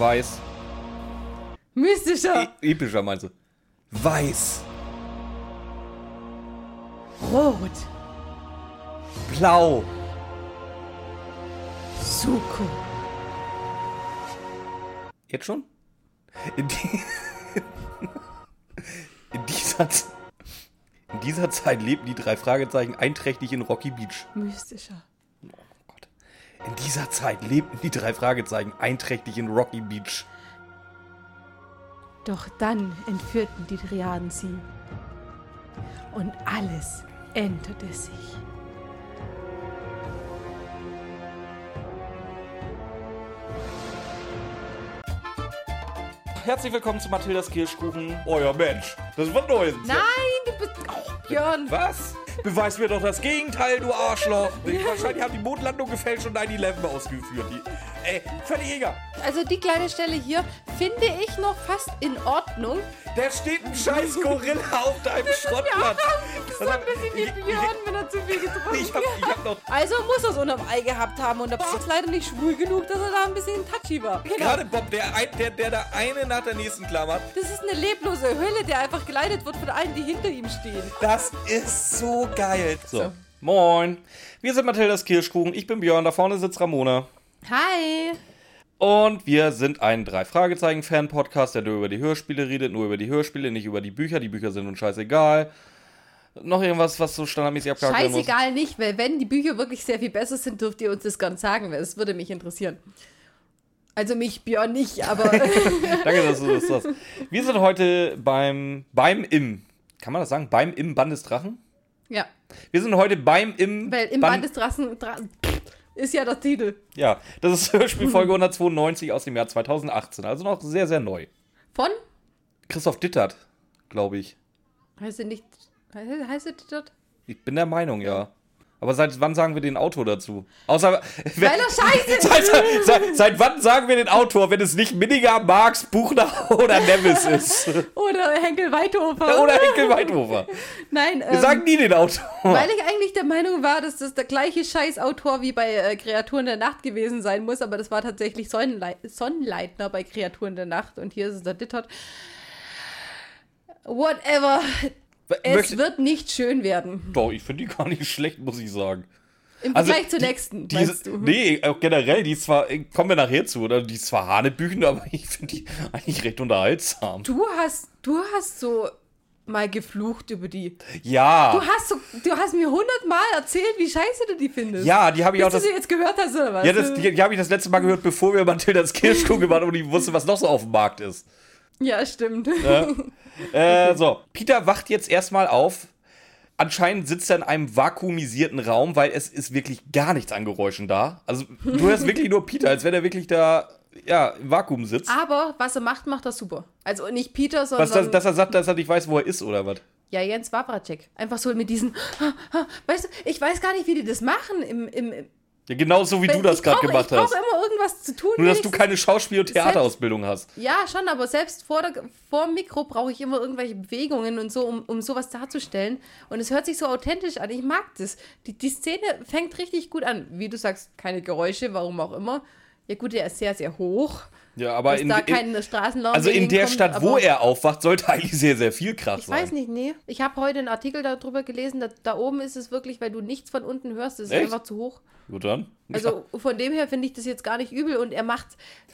Weiß. Mystischer. E epischer meinst du? Weiß. Rot. Blau. Suko. Jetzt schon? In, die in, dieser, in dieser Zeit lebten die drei Fragezeichen einträchtig in Rocky Beach. Mystischer. In dieser Zeit lebten die drei Fragezeichen einträchtig in Rocky Beach. Doch dann entführten die Triaden sie. Und alles änderte sich. Herzlich willkommen zu Mathildas Kirschkuchen. Euer Mensch. Das wird neu. Nein, du bist. Oh, Björn. Was? Beweis mir doch das Gegenteil, du Arschloch. Wahrscheinlich haben die Mondlandung gefälscht und 9-11 ausgeführt. Die, ey, völlig egal. Also die kleine Stelle hier finde ich noch fast in Ordnung. Da steht ein scheiß Gorilla auf deinem Schrottplatz. Das ist so ein bisschen wie Björn, wenn er zu viel getrunken Ich hab, ich hab noch Also muss er es unterm Ei gehabt haben und der Bob ist leider nicht schwul genug, dass er da ein bisschen touchy war. Genau. gerade Bob, der, der, der da eine nach der nächsten klammert. Das ist eine leblose Hölle, der einfach geleitet wird von allen, die hinter ihm stehen. Das ist so geil. So. Moin. Wir sind Mathildas Kirschkuchen. Ich bin Björn. Da vorne sitzt Ramona. Hi. Und wir sind ein Drei-Fragezeichen-Fan-Podcast, der nur über die Hörspiele redet, nur über die Hörspiele, nicht über die Bücher. Die Bücher sind uns scheißegal. Noch irgendwas, was so standardmäßig abgehakt werden muss? Scheißegal nicht, weil wenn die Bücher wirklich sehr viel besser sind, dürft ihr uns das nicht sagen, weil es würde mich interessieren. Also mich, Björn, nicht, aber Danke, dass du das sagst. Wir sind heute beim, beim im, kann man das sagen? Beim im Band des Drachen? ja, Wir sind heute beim im weil im Band des Drachen Dra ist ja der Titel. Ja, das ist Hörspielfolge 192 aus dem Jahr 2018. Also noch sehr, sehr neu. Von? Christoph Dittert, glaube ich. Heißt er nicht. Heißt er dort? Ich bin der Meinung, ja. Aber seit wann sagen wir den Autor dazu? Außer. Weil er scheiße ist. Seit, seit, seit wann sagen wir den Autor, wenn es nicht Minninger, Marx, Buchner oder Nevis ist? Oder Henkel Weidhofer. Oder Henkel Weidhofer. Nein, Wir ähm, sagen nie den Autor. weil ich eigentlich der Meinung war, dass das der gleiche Scheißautor wie bei äh, Kreaturen der Nacht gewesen sein muss, aber das war tatsächlich Sonnenlei Sonnenleitner bei Kreaturen der Nacht und hier ist es der Dittert. Whatever. Es Möchte- wird nicht schön werden. Doch, ich finde die gar nicht schlecht, muss ich sagen. Im Also, Vergleich zur die- nächsten, Diese, meinst du? nee, auch generell, die ist zwar, äh, kommen wir nachher zu, oder? Die ist zwar Hanebüchen, aber ich finde die eigentlich recht unterhaltsam. Du hast, du hast so mal geflucht über die. Ja. Du hast so, du hast mir hundertmal erzählt, wie scheiße du die findest. Ja, die habe ich Bis auch du das. sie jetzt gehört hast, oder was? Ja, das, die, die habe ich das letzte Mal gehört, bevor wir Mathildas Kirschkuchen waren und ich wusste, was noch so auf dem Markt ist. Ja stimmt. Äh, so, Peter wacht jetzt erstmal auf. Anscheinend sitzt er in einem vakuumisierten Raum, weil es ist wirklich gar nichts an Geräuschen da. Also, du hörst wirklich nur Peter, als wenn er wirklich da, ja, im Vakuum sitzt. Aber was er macht, macht er super. Also nicht Peter, sondern. Was, dass, dass er sagt, dass er nicht weiß, wo er ist, oder was? ja, Jens Wawracek. Einfach so mit diesen. Weißt du, ich weiß gar nicht, wie die das machen. Im, im Ja, genauso wie du das ich gerade gemacht Ich hast. brauche immer irgendwas zu tun. Nur, dass du keine Schauspiel- und Theaterausbildung hast. Ja, schon, aber selbst vor, der, vor dem Mikro brauche ich immer irgendwelche Bewegungen und so, um, um sowas darzustellen. Und es hört sich so authentisch an. Ich mag das. Die, die Szene fängt richtig gut an. Wie du sagst, keine Geräusche, warum auch immer. Ja, gut, der ist sehr, sehr hoch. Ja, aber in, da in, kein Straßenlärm also in der hinkommt, Stadt, wo er aufwacht, sollte eigentlich sehr, sehr viel Krach Ich sein. weiß nicht, nee. Ich habe heute einen Artikel darüber gelesen, da, da oben ist es wirklich, weil du nichts von unten hörst, das ist Echt? einfach zu hoch. Gut dann. Also von dem her finde ich das jetzt gar nicht übel und er macht.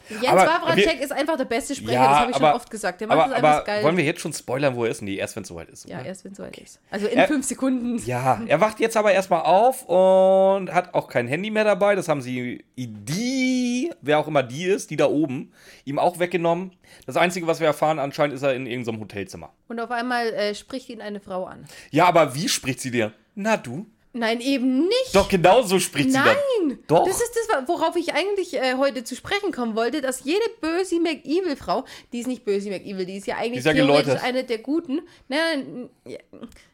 Jens Aber Wawracek wir- ist einfach der beste Sprecher, Ja, das habe ich aber- schon oft gesagt. Der macht Aber, das einfach aber geil. wollen wir jetzt schon spoilern, wo er ist? Nee, erst wenn es soweit ist. ja, oder? erst wenn es soweit ist. Also in Er- fünf Sekunden. Ja, er wacht jetzt aber erstmal auf und hat auch kein Handy mehr dabei. Das haben sie, die, wer auch immer die ist, die da oben, ihm auch weggenommen. Das Einzige, was wir erfahren, anscheinend ist er in irgendeinem Hotelzimmer. Und auf einmal äh, spricht ihn eine Frau an. Ja, aber wie spricht sie dir? Na du? Nein, eben nicht. Doch, genau so spricht sie dann. Nein, Doch. das ist das, worauf ich eigentlich äh, heute zu sprechen kommen wollte, dass jede böse McEvil-Frau, die ist nicht böse McEvil, die ist ja eigentlich ist ja theoretisch eine der Guten. Nein,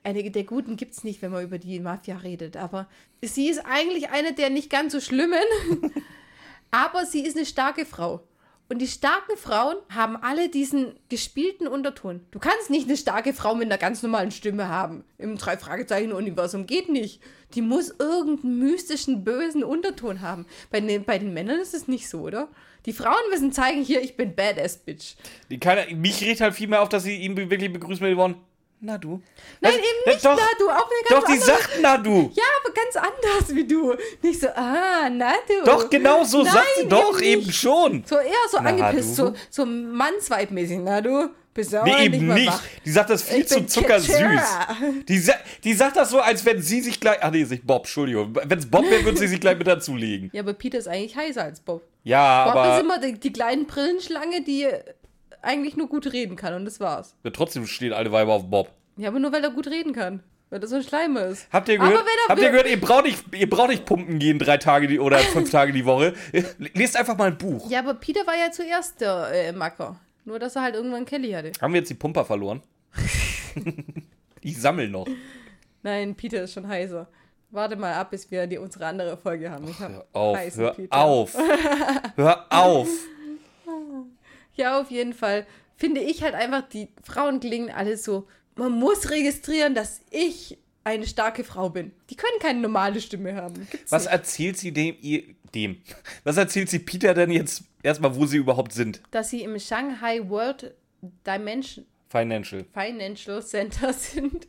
eine der Guten gibt es nicht, wenn man über die Mafia redet, aber sie ist eigentlich eine der nicht ganz so schlimmen, aber sie ist eine starke Frau. Und die starken Frauen haben alle diesen gespielten Unterton. Du kannst nicht eine starke Frau mit einer ganz normalen Stimme haben. Im Drei-Fragezeichen-Universum geht nicht. Die muss irgendeinen mystischen, bösen Unterton haben. Bei den, bei den Männern ist es nicht so, oder? Die Frauen müssen zeigen, hier, ich bin Badass Bitch. Die keine, mich regt halt viel mehr auf, dass sie ihn wirklich begrüßen mit den Worten, na du. Nein, Das- eben nicht, doch, na du, auch eine ganz Doch, die andere- sagt na du. Ja, aber ganz anders wie du. Nicht so, ah, na du. Doch, genau so Nein, sagt sie doch eben eben nicht. schon. So eher so Na, angepisst, du. so, so mannsweibmäßig. Na du, bist ja auch Nee, nicht eben nicht. wach. Die sagt das viel Ich zu zuckersüß. Die, sa die sagt das so, als wenn sie sich gleich. Ach nee, ist nicht Bob, Entschuldigung. Wenn es Bob wäre, würde sie sich gleich mit dazulegen. Ja, aber Peter ist eigentlich heißer als Bob. Ja, Bob ist aber immer die, die kleine Brillenschlange, die eigentlich nur gut reden kann und das war's. ja, trotzdem stehen alle Weiber auf Bob. Ja, aber nur weil er gut reden kann. Weil er so ein Schleimer ist. Habt ihr gehört? Habt ihr gehört, ihr braucht nicht, ihr braucht nicht pumpen gehen drei Tage die, oder fünf Tage die Woche. Lest einfach mal ein Buch. Ja, aber Peter war ja zuerst der äh, Macker. Nur, dass er halt irgendwann Kelly hatte. Haben wir jetzt die Pumper verloren? ich sammel noch. Nein, Peter ist schon heißer. Warte mal ab, bis wir die, unsere andere Folge haben. Ich hab Hör auf, hör auf. Hör auf. Ja, auf jeden Fall. Finde ich halt einfach, die Frauen klingen alle so. Man muss registrieren, dass ich eine starke Frau bin. Die können keine normale Stimme haben. Gibt's Was nicht. erzählt sie dem, dem? Was erzählt sie Peter denn jetzt erstmal, wo sie überhaupt sind? Dass sie im Shanghai World Dimension Financial. Financial Center sind.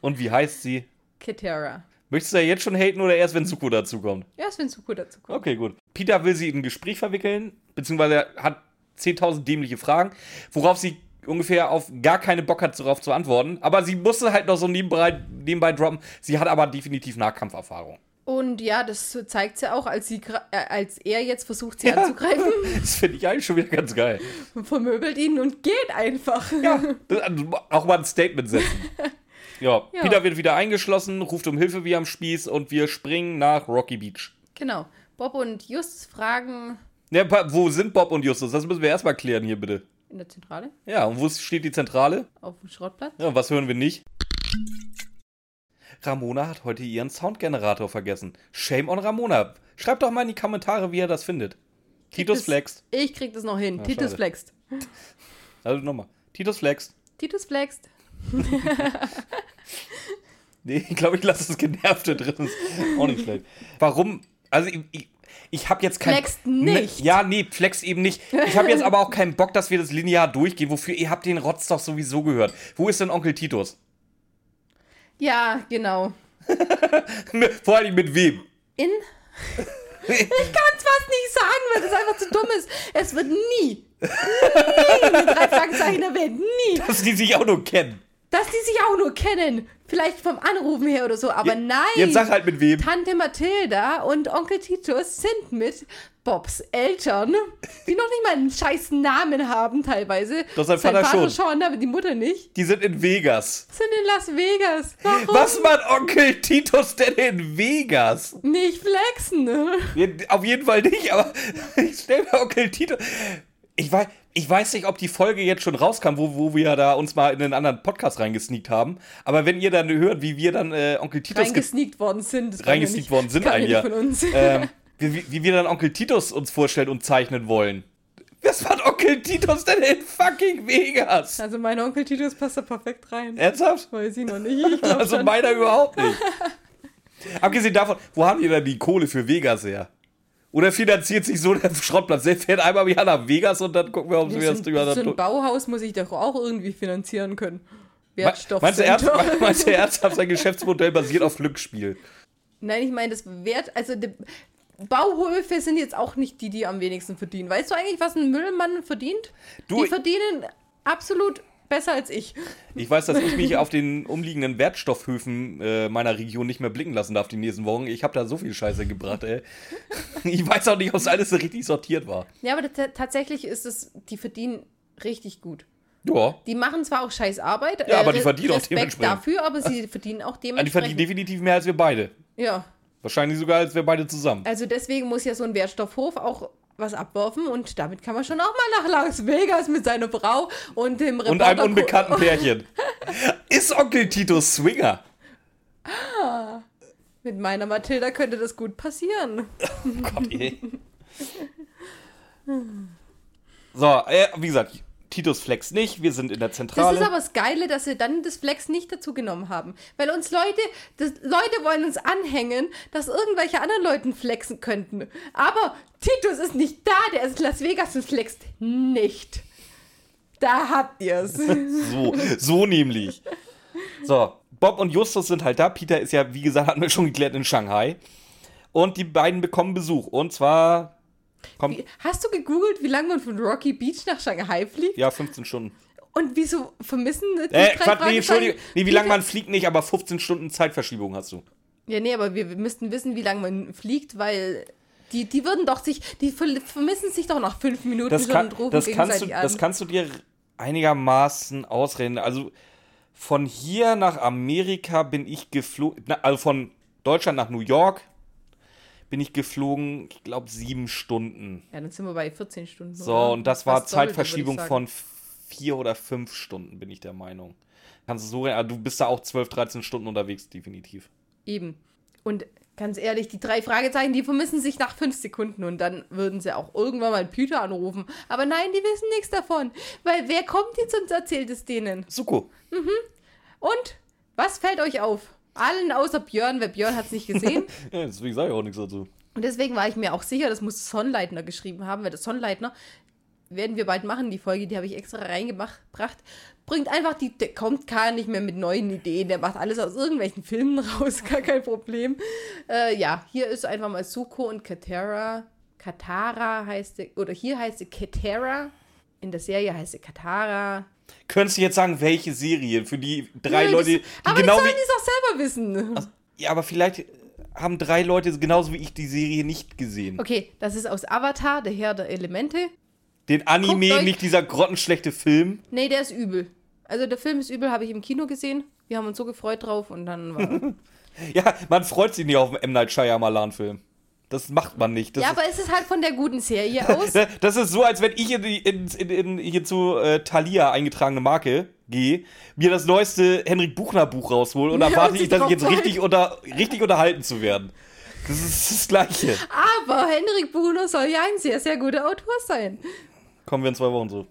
Und wie heißt sie? Kitera. Möchtest du ja jetzt schon haten oder erst, wenn Suko dazukommt? Erst wenn Suko dazu kommt. Okay, gut. Peter will sie in ein Gespräch verwickeln, beziehungsweise hat 10.000 dämliche Fragen, worauf sie ungefähr auf gar keine Bock hat, darauf zu antworten. Aber sie musste halt noch so nebenbei, nebenbei droppen. Sie hat aber definitiv Nahkampferfahrung. Und ja, das zeigt sie auch, als, sie, äh, als er jetzt versucht, sie Ja. anzugreifen. Das finde ich eigentlich schon wieder ganz geil. vermöbelt ihn und geht einfach. Ja, das, also auch mal ein Statement setzen. Ja, Ja. Peter wird wieder eingeschlossen, ruft um Hilfe wie am Spieß und wir springen nach Rocky Beach. Genau. Bob und Justus fragen Ja, wo sind Bob und Justus? Das müssen wir erstmal klären hier bitte. in der Zentrale Ja, und wo steht die Zentrale? auf dem Schrottplatz. Ja, was hören wir nicht? Ramona hat heute ihren Soundgenerator vergessen. Shame on Ramona. Schreibt doch mal in die Kommentare, wie ihr das findet. Titus Das- flext. Ich krieg das noch hin. Ja, Titus schade. flext. Also nochmal. Titus flext. Titus flext. Nee, ich glaube, ich lasse das Genervte drin. Ist auch nicht schlecht. Warum? Also, ich, ich, ich habe jetzt kein. Flext nicht. Ne, ja, nee, flex eben nicht. Ich habe jetzt aber auch keinen Bock, dass wir das linear durchgehen. Wofür? Ihr habt den Rotz doch sowieso gehört. Wo ist denn Onkel Titus? Ja, genau. Vor allem mit wem? In. Ich kann es fast nicht sagen, weil das einfach zu dumm ist. Es wird nie, nie mit drei Fragezeichen erwähnt. Nie. Dass die sich auch nur kennen. Dass die sich auch nur kennen. Vielleicht vom Anrufen her oder so, aber nein. Jetzt sag halt mit wem. Tante Mathilda und Onkel Titus sind mit Bobs Eltern, die noch nicht mal einen scheiß Namen haben teilweise. Doch sein Vater schon. schon, aber die Mutter nicht. Die sind in Vegas. Sind in Las Vegas. Warum Was macht Onkel Titus denn in Vegas? nicht flexen? ne? Auf jeden Fall nicht, aber ich stell mir Onkel Titus. Ich weiß, ich weiß nicht, ob die Folge jetzt schon rauskam, wo, wo wir da uns mal in einen anderen Podcast reingesneakt haben. Aber wenn ihr dann hört, wie wir dann äh, Onkel Titus ge- Reingesneakt worden sind. Reingesneakt worden sind, ein ja Jahr, ähm, wie, wie- wir dann Onkel Titus uns vorstellen und zeichnen wollen. Was macht Onkel Titus denn in fucking Vegas? Also mein Onkel Titus passt da perfekt rein. Ernsthaft? Weiß ich noch nicht. Ich Also meiner überhaupt nicht. Abgesehen davon, wo haben die denn die Kohle für Vegas her? Oder finanziert sich so der Schrottplatz? Der fährt einmal im Jahr nach Vegas und dann gucken wir, ob wir das drüber so ein Bauhaus muss ich doch auch irgendwie finanzieren können. Meinst du, meinst du ernsthaft, sein Geschäftsmodell basiert auf Glücksspiel? Nein, ich meine, das Wert, also die Bauhöfe sind jetzt auch nicht die, die am wenigsten verdienen. Weißt du eigentlich, was ein Müllmann verdient? Du- die verdienen absolut besser als ich. Ich weiß, dass ich mich auf den umliegenden Wertstoffhöfen äh, meiner Region nicht mehr blicken lassen darf die nächsten Wochen. Ich habe da so viel Scheiße gebracht, ey. Ich weiß auch nicht, ob es alles so richtig sortiert war. Ja, aber tatsächlich ist es, die verdienen richtig gut. Ja, Die machen zwar auch scheiß Arbeit, Ja, aber die Re- verdienen auch Respekt dementsprechend. dafür, aber sie verdienen auch die dementsprechend. verdienen definitiv mehr als wir beide. ja, Wahrscheinlich sogar als wir beide zusammen. also deswegen muss ja so ein Wertstoffhof auch was abwerfen und damit kann man schon auch mal nach Las Vegas mit seiner Frau und dem Reporter Und einem unbekannten Pärchen. Ist Onkel Titus Swinger? Mit meiner Mathilda könnte das gut passieren. Gott, ey. So, äh, wie gesagt, Titus Flex nicht, wir sind in der Das Zentrale. ist aber das Geile, dass sie dann das Flex nicht dazu genommen haben. Weil uns Leute, das, Leute wollen uns anhängen, dass irgendwelche anderen Leuten flexen könnten. Aber Titus ist nicht da, der ist in Las Vegas und flext nicht. Da habt ihr es. So, so nämlich. So, Bob und Justus sind halt da. Peter ist ja, wie gesagt, hatten wir schon geklärt, in Shanghai. Und die beiden bekommen Besuch. Und zwar kommt, Hast du gegoogelt, wie lange man von Rocky Beach nach Shanghai fliegt? ja, 15 Stunden. Und wieso vermissen die Äh, Quatsch, nee, Entschuldigung. Nee, wie lange man fliegt nicht, aber 15 Stunden Zeitverschiebung hast du. Ja, nee, aber wir, wir müssten wissen, wie lange man fliegt, weil die, die würden doch sich, die ver vermissen sich doch nach fünf Minuten Das, schon kann, und rufen das, kannst du, an. das kannst du dir einigermaßen ausreden. Also von hier nach Amerika bin ich geflogen, also von Deutschland nach New York bin ich geflogen, ich glaube, sieben Stunden. ja, dann sind wir bei 14 Stunden. So, oder? und das war Zeitverschiebung ich von vier oder fünf Stunden, bin ich der Meinung. Kannst du so, also du bist da auch 12, 13 Stunden unterwegs, definitiv. Eben. Und ganz ehrlich, die drei Fragezeichen, die vermissen sich nach fünf Sekunden und dann würden sie auch irgendwann mal Peter anrufen. Aber nein, die wissen nichts davon. Weil wer kommt jetzt und erzählt es denen? Suko. Und was fällt euch auf? Allen außer Björn, weil Björn hat es nicht gesehen. Ja, deswegen sage ich auch nichts dazu. Und deswegen war ich mir auch sicher, das muss Sonnleitner geschrieben haben, weil das Sonnleitner werden wir bald machen, die Folge, die habe ich extra reingebracht, bringt einfach die, der kommt gar nicht mehr mit neuen Ideen, der macht alles aus irgendwelchen Filmen raus, gar kein Problem. Äh, ja, hier ist einfach mal Suko und Katara, Katara heißt sie, oder hier heißt sie Katara, in der Serie heißt sie Katara. Könntest du jetzt sagen, welche Serie für die drei Nö, Leute, die aber genau die sollen es auch selber wissen. Ja, aber vielleicht haben drei Leute genauso wie ich die Serie nicht gesehen. Okay, das ist aus Avatar, der Herr der Elemente. Den Anime, nicht dieser grottenschlechte Film. Nee, der ist übel. Also der Film ist übel, habe ich im Kino gesehen. Wir haben uns so gefreut drauf und dann war. Ja, man freut sich nicht auf einen M. Night Shyamalan-Film. Das macht man nicht. Das ja, aber es ist halt von der guten Serie aus. Das ist so, als wenn ich in, die- in, in, hier zu äh, Thalia eingetragene Marke gehe, mir das neueste Henrik Buchner Buch raushole und Ja, erwarte und ich, dass ich jetzt richtig, unter, richtig unterhalten zu werden. Das ist das Gleiche. aber Henrik Bruno soll ja ein sehr, sehr guter Autor sein. Kommen wir in zwei Wochen so.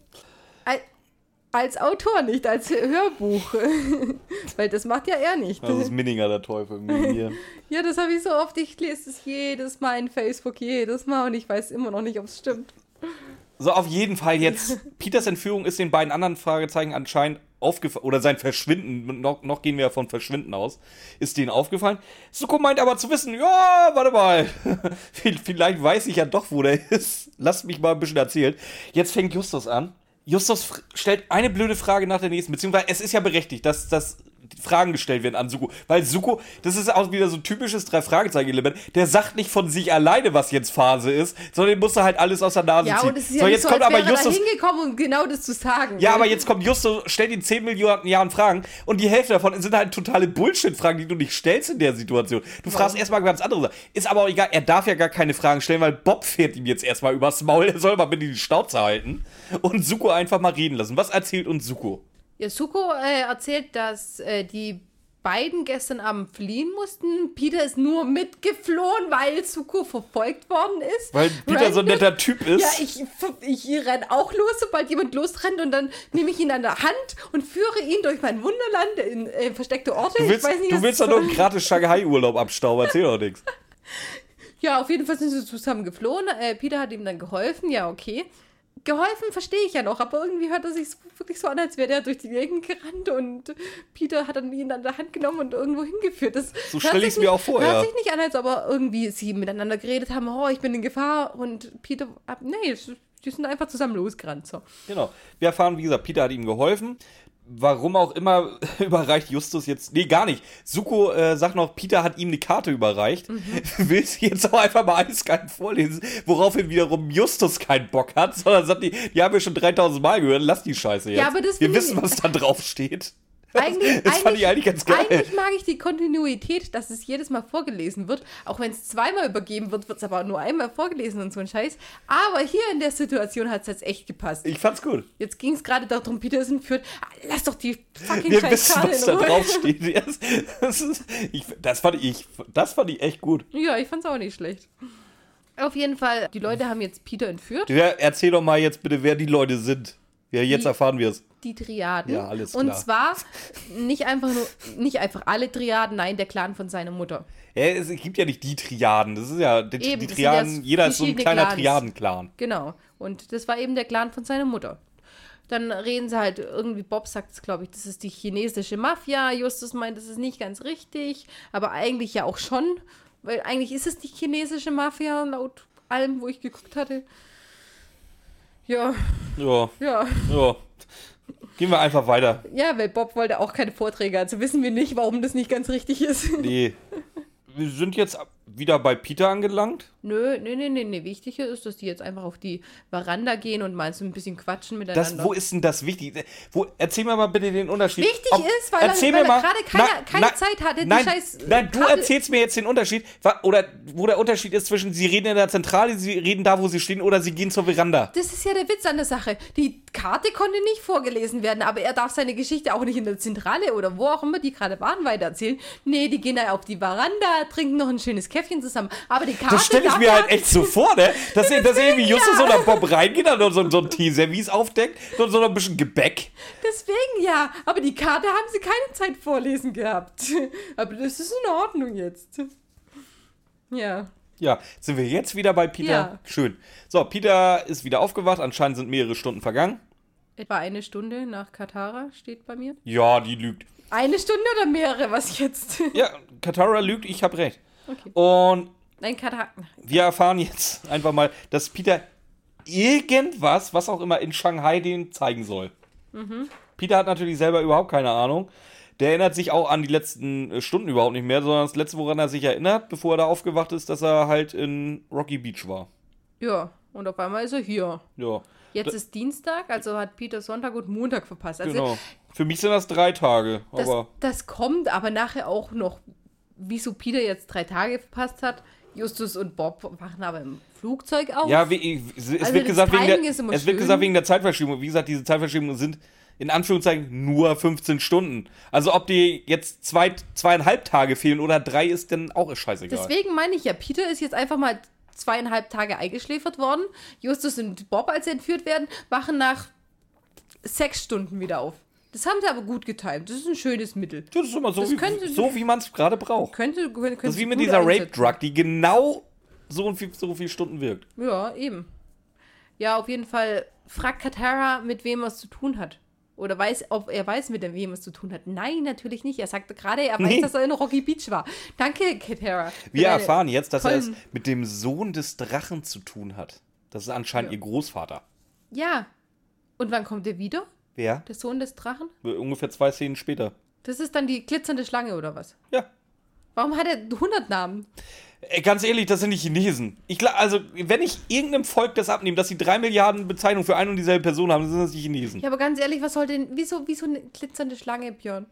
Al- Als Autor, nicht als Hörbuch. Weil das macht ja er nicht. Das ist Minninger der Teufel. Ja, das habe ich so oft. Ich lese es jedes Mal in Facebook, jedes Mal und ich weiß immer noch nicht, ob es stimmt. So, auf jeden Fall jetzt. Peters Entführung ist den beiden anderen Fragezeichen anscheinend aufgefallen, oder sein Verschwinden, noch, noch gehen wir ja von Verschwinden aus, ist denen aufgefallen. Suko meint aber zu wissen, ja, warte mal, vielleicht weiß ich ja doch, wo der ist. Lasst mich mal ein bisschen erzählen. Jetzt fängt Justus an. Justus stellt eine blöde Frage nach der nächsten, beziehungsweise es ist ja berechtigt, dass, dass Fragen gestellt werden an Suko. Weil Suko, das ist auch wieder so ein typisches Drei-Fragezeichen-Element, der sagt nicht von sich alleine, was jetzt Phase ist, sondern den muss er halt alles aus der Nase Ja, ziehen. und es ist ja so, jetzt so, kommt aber er Justus. hingekommen, um genau das zu sagen. Ja, aber jetzt kommt Justus, stellt ihn 10 Millionen Jahren Fragen und die Hälfte davon sind halt totale Bullshit-Fragen, die du nicht stellst in der Situation. Du fragst erstmal ganz andere Sachen. Ist aber auch egal, er darf ja gar keine Fragen stellen, weil Bob fährt ihm jetzt erstmal übers Maul, er soll mal bitte die Schnauze halten und Suko einfach mal reden lassen. Was erzählt uns Suko? Ja, Suko äh, erzählt, dass äh, die beiden gestern Abend fliehen mussten. Peter ist nur mitgeflohen, weil Suko verfolgt worden ist. Weil Peter so ein netter Typ ist. Ja, ich, ich renne auch los, sobald jemand losrennt und dann nehme ich ihn an der Hand und führe ihn durch mein Wunderland in äh, versteckte Orte. du willst, ich weiß nicht, du willst doch nur einen gratis Shanghai-Urlaub abstauben, erzähl doch nichts. Ja, auf jeden Fall sind sie zusammen geflohen. Äh, Peter hat ihm dann geholfen, ja, okay. Geholfen verstehe ich ja noch, aber irgendwie hört er sich wirklich so an, als wäre der durch die Gegend gerannt und Peter hat dann ihn an der Hand genommen und irgendwo hingeführt. Das So hört stell sich ich's mir auch vor, Hört ja. sich nicht an, als ob er irgendwie sie miteinander geredet haben, oh, ich bin in Gefahr und Peter, ab, nee, es- die sind einfach zusammen losgerannt. So. Genau. Wir erfahren, wie gesagt, Peter hat ihm geholfen. Warum auch immer überreicht Justus jetzt. Nee, gar nicht. Suko äh, sagt noch, Peter hat ihm eine Karte überreicht. Mhm. Will sie jetzt auch einfach mal eiskalt vorlesen, woraufhin wiederum Justus keinen Bock hat, sondern sagt, die, die haben wir schon 3000 Mal gehört, lass die Scheiße jetzt. Ja, aber das wir wissen, was da drauf steht. Eigentlich, Das fand ich eigentlich ganz geil. Eigentlich mag ich die Kontinuität, dass es jedes Mal vorgelesen wird. Auch wenn es zweimal übergeben wird, wird es aber nur einmal vorgelesen und so ein Scheiß. Aber hier in der Situation hat es jetzt echt gepasst. Ich fand's gut. Jetzt ging es gerade darum, Peter ist entführt. Ah, Lass doch die fucking Wir scheiß wissen, was da Ruhe. drauf steht. Das, das, ist, ich, das, fand ich, das fand ich echt gut. Ja, ich fand's auch nicht schlecht. Auf jeden Fall, die Leute haben jetzt Peter entführt. Ja, erzähl doch mal jetzt bitte, wer die Leute sind. Ja, jetzt Die- erfahren wir es. Die Triaden. Ja, alles Und klar. zwar nicht einfach nur, nicht einfach alle Triaden, nein, der Clan von seiner Mutter. Ja, es gibt ja nicht die Triaden. Das ist ja, die, Eben, die sind ja Triaden, jeder ist so ein kleiner. Triadenclan. Genau. Und das war eben der Clan von seiner Mutter. Dann reden sie halt, irgendwie Bob sagt es, glaube ich, das ist die chinesische Mafia. Justus meint, das ist nicht ganz richtig, aber eigentlich ja auch schon, weil eigentlich ist es die chinesische Mafia, laut allem, wo ich geguckt hatte. Ja, Ja, ja. ja. Gehen wir einfach weiter. Ja, weil Bob wollte auch keine Vorträge, also wissen wir nicht, warum das nicht ganz richtig ist. Nee. Wir sind jetzt wieder bei Peter angelangt. Nö, nee, nee, nee, nee. Wichtig ist, dass die jetzt einfach auf die Veranda gehen und mal so ein bisschen quatschen miteinander. Das, wo ist denn das wichtig? Wo, erzähl mir mal bitte den Unterschied. Wichtig ist, weil er- weil er gerade keine- Na- keine na- Zeit hatte, die nein, scheiß Nein, du Kabel- erzählst mir jetzt den Unterschied. Oder wo der Unterschied ist zwischen, sie reden in der Zentrale, sie reden da, wo sie stehen, oder sie gehen zur Veranda. Das ist ja der Witz an der Sache. Die Karte konnte nicht vorgelesen werden, aber er darf seine Geschichte auch nicht in der Zentrale oder wo auch immer die gerade waren weitererzählen. Nee, die gehen da auf die Veranda, trinken noch ein schönes Käffchen zusammen. Aber die Karte Das stelle ich mir ja- halt echt so vor, ne? Dass, er- dass irgendwie Justus oder Bob reingeht, noch so, so ein Teeservice aufdeckt, so, so ein bisschen Gebäck. Deswegen ja, aber die Karte haben sie keine Zeit vorlesen gehabt. Aber das ist in Ordnung jetzt. Ja. Ja, sind wir jetzt wieder bei Peter? Ja. Schön. So, Peter ist wieder aufgewacht. Anscheinend sind mehrere Stunden vergangen. Etwa eine Stunde nach Katara steht bei mir. Ja, die lügt. Eine Stunde oder mehrere, was jetzt? Ja, Katara lügt, ich habe recht. Okay. Und Nein, wir erfahren jetzt einfach mal, dass Peter irgendwas, was auch immer in Shanghai den zeigen soll. Peter hat natürlich selber überhaupt keine Ahnung. Der erinnert sich auch an die letzten äh, Stunden überhaupt nicht mehr, sondern das letzte, woran er sich erinnert, bevor er da aufgewacht ist, dass er halt in Rocky Beach war. Ja, und auf einmal ist er hier. Ja, Jetzt ist Dienstag, also hat Peter Sonntag und Montag verpasst. Also genau. Für mich sind das drei Tage, das, das kommt aber nachher auch noch, wieso Peter jetzt drei Tage verpasst hat. Justus und Bob wachen aber im Flugzeug auf. Ja, wie, es Also wird gesagt wegen der, es wird schön. gesagt wegen der Zeitverschiebung. Wie gesagt, diese Zeitverschiebungen sind in Anführungszeichen nur 15 Stunden. Also ob dir jetzt zwei, zweieinhalb Tage fehlen oder drei ist dann auch scheißegal. Deswegen meine ich ja, Peter ist jetzt einfach mal zweieinhalb Tage eingeschläfert worden. Justus und Bob, als sie entführt werden, wachen nach sechs Stunden wieder auf. Das haben sie aber gut getimt. Das ist ein schönes Mittel. das ist immer so, das wie, könnte- so wie man es gerade braucht. Könnte, könnte Das ist wie mit dieser Rape-Drug, die genau so und viel, so viele Stunden wirkt. Ja, eben. Ja, auf jeden Fall fragt Katara, mit wem er es zu tun hat. Oder weiß, ob er weiß, mit wem er es zu tun hat. Nein, natürlich nicht. Er sagte gerade, er weiß, Nee. dass er in Rocky Beach war. Danke, Katara. Wir erfahren jetzt, dass er es mit dem Sohn des Drachen zu tun hat. Das ist anscheinend Ja. ihr Großvater. Ja. Und wann kommt er wieder? Wer? Der Sohn des Drachen? Ungefähr zwei Szenen später. Das ist dann die glitzernde Schlange oder was? Ja. Warum hat er 100 Namen? Ey, Ganz ehrlich, das sind die Chinesen. Ich also, wenn ich irgendeinem Volk das abnehme, dass sie drei Milliarden Bezeichnungen für eine und dieselbe Person haben, dann sind das die Chinesen. Ja, aber ganz ehrlich, was soll denn. Wieso, wieso eine glitzernde Schlange, Björn?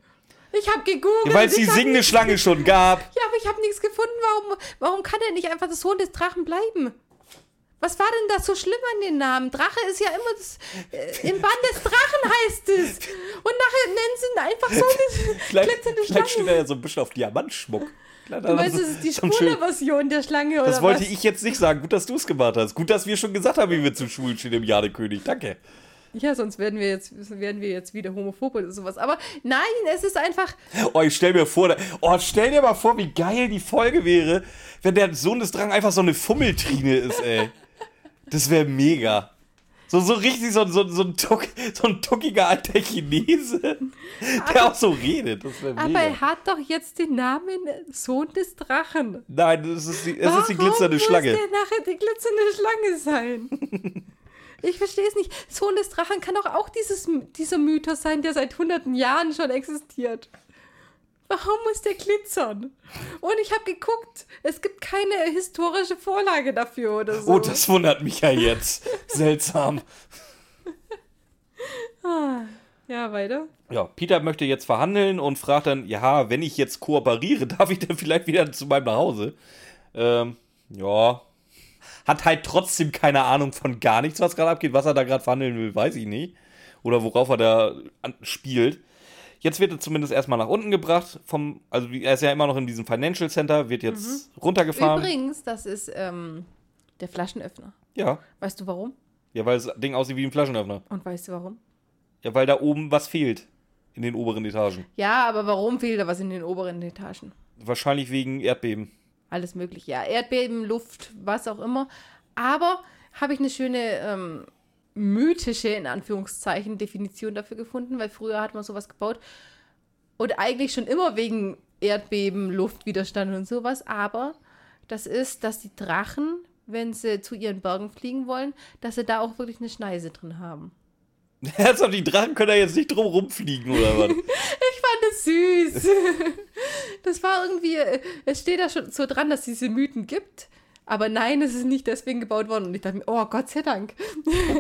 Ich habe gegoogelt. Ja, Weil es die singende Schlange schon gab. Ja, aber ich habe nichts gefunden. Warum, warum kann er nicht einfach der Sohn des Drachen bleiben? Was war denn da so schlimm an den Namen? Drache ist ja immer das. Äh, Im Band des Drachen heißt es. Und nachher nennen sie ihn einfach so eine Vielleicht, glitzernde vielleicht steht er ja so ein bisschen auf Diamantschmuck. Du meinst, es ist die schwule Version der Schlange oder Das wollte was? ich jetzt nicht sagen. Gut, dass du es gemacht hast. Gut, dass wir schon gesagt haben, wie wir zu schwulen stehen im Jahr der König. Danke. Ja, sonst werden wir jetzt, werden wir jetzt wieder homophob oder sowas. Aber nein, es ist einfach. Oh, ich stell mir vor, oh, stell dir mal vor, wie geil die Folge wäre, wenn der Sohn des Drang einfach so eine Fummeltrine ist, ey. Das wäre mega. So, so richtig so, so, so, ein Tuck, so ein tuckiger alter Chinese, der auch so redet. Das wäre Aber er hat doch jetzt den Namen Sohn des Drachen. Nein, das ist die, es ist die glitzernde Schlange. Muss der nachher die glitzernde Schlange sein? ich verstehe es nicht. Sohn des Drachen kann doch auch dieses, dieser Mythos sein, der seit hunderten Jahren schon existiert. Warum muss der glitzern? Und ich habe geguckt, es gibt keine historische Vorlage dafür oder so. Oh, das wundert mich ja jetzt. Seltsam. ja, weiter. Ja, Peter möchte jetzt verhandeln und fragt dann, ja, wenn ich jetzt kooperiere, darf ich dann vielleicht wieder zu meinem Nachhause? Ähm, ja. Hat halt trotzdem keine Ahnung von gar nichts, was gerade abgeht. Was er da gerade verhandeln will, weiß ich nicht. Oder worauf er da spielt. Jetzt wird er zumindest erstmal nach unten gebracht. Vom, also er ist ja immer noch in diesem Financial Center, wird jetzt runtergefahren. Übrigens, das ist ähm, Der Flaschenöffner. Ja. Weißt du warum? Ja, weil das Ding aussieht wie ein Flaschenöffner. Und weißt du warum? Ja, weil da oben was fehlt. In den oberen Etagen. Ja, aber warum fehlt da was in den oberen Etagen? Wahrscheinlich wegen Erdbeben. Alles möglich. Ja, Erdbeben, Luft, was auch immer. Aber habe ich eine schöne ähm, mythische, in Anführungszeichen, Definition dafür gefunden, weil früher hat man sowas gebaut. Und eigentlich schon immer wegen Erdbeben, Luftwiderstand und sowas. Aber das ist, dass die Drachen, wenn sie zu ihren Bergen fliegen wollen, dass sie da auch wirklich eine Schneise drin haben. Also die Drachen können da jetzt nicht drum rumfliegen, oder was? Ich fand es süß. Das war irgendwie, es steht da schon so dran, dass es diese Mythen gibt. Aber nein, es ist nicht deswegen gebaut worden. Und ich dachte mir, oh Gott sei Dank.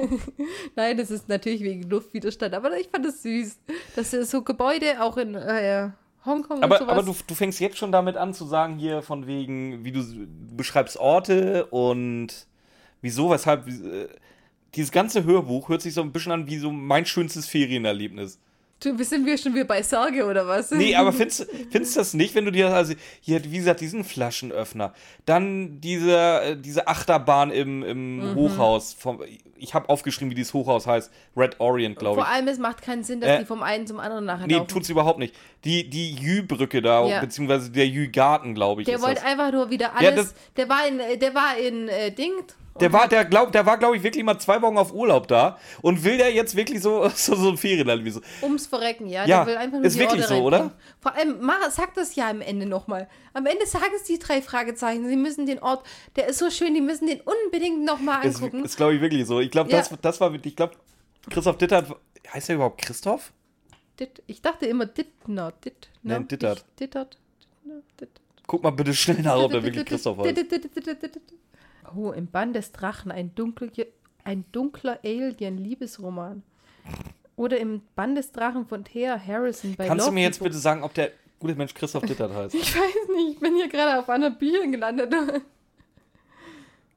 nein, es ist natürlich wegen Luftwiderstand. Aber ich fand es süß, dass so Gebäude auch in äh, Hongkong aber und sowas. aber du, du fängst jetzt schon damit an zu sagen, hier von wegen, wie du, du beschreibst Orte und wieso, weshalb. Äh, dieses ganze Hörbuch hört sich so ein bisschen an wie so mein schönstes Ferienerlebnis. Du, sind wir schon wieder bei Sorge oder was? Nee, aber findest, du das nicht, wenn du dir, also hier, wie gesagt, diesen Flaschenöffner, dann diese, äh, diese Achterbahn im, im Mhm. Hochhaus, vom, ich habe aufgeschrieben, wie dieses Hochhaus heißt, Red Orient, glaube ich. Vor allem, es macht keinen Sinn, dass Äh, die vom einen zum anderen nachher Nee, laufen. tut's überhaupt nicht. Die, die Jü-Brücke da, Ja. beziehungsweise der Jü-Garten, glaube ich, Der wollte das. einfach nur wieder Ja, alles. das- der war in, äh, der war in äh, Ding. Der war, der glaub, der war, glaube ich, wirklich mal zwei Wochen auf Urlaub da und will der jetzt wirklich so, so, so ein Ferienerlebnis. Ums Verrecken, ja. Ja, der will einfach nur ist die wirklich Orte so, oder? Vor allem, Mara sagt das ja am Ende nochmal. Am Ende sagen es die drei Fragezeichen. Sie müssen den Ort, der ist so schön, die müssen den unbedingt nochmal angucken. ist glaube ich, wirklich so. Ich glaube, Ja. das, das war, ich glaube, Christoph Dittert, heißt er überhaupt Christoph? Dit, ich dachte immer Dittner. Dit, ne? Nein, Dittert. Dittner, Dittert. Guck mal bitte schnell nach, ob der wirklich Christoph heißt. Oh, im Bann des Drachen, ein, dunkel, ein dunkler Alien-Liebesroman. Oder im Bann des Drachen von Thea Harrison bei Kannst du mir jetzt bitte sagen, ob der gute Mensch Christoph Dittert heißt? Ich weiß nicht, ich bin hier gerade auf anderen Büchern gelandet.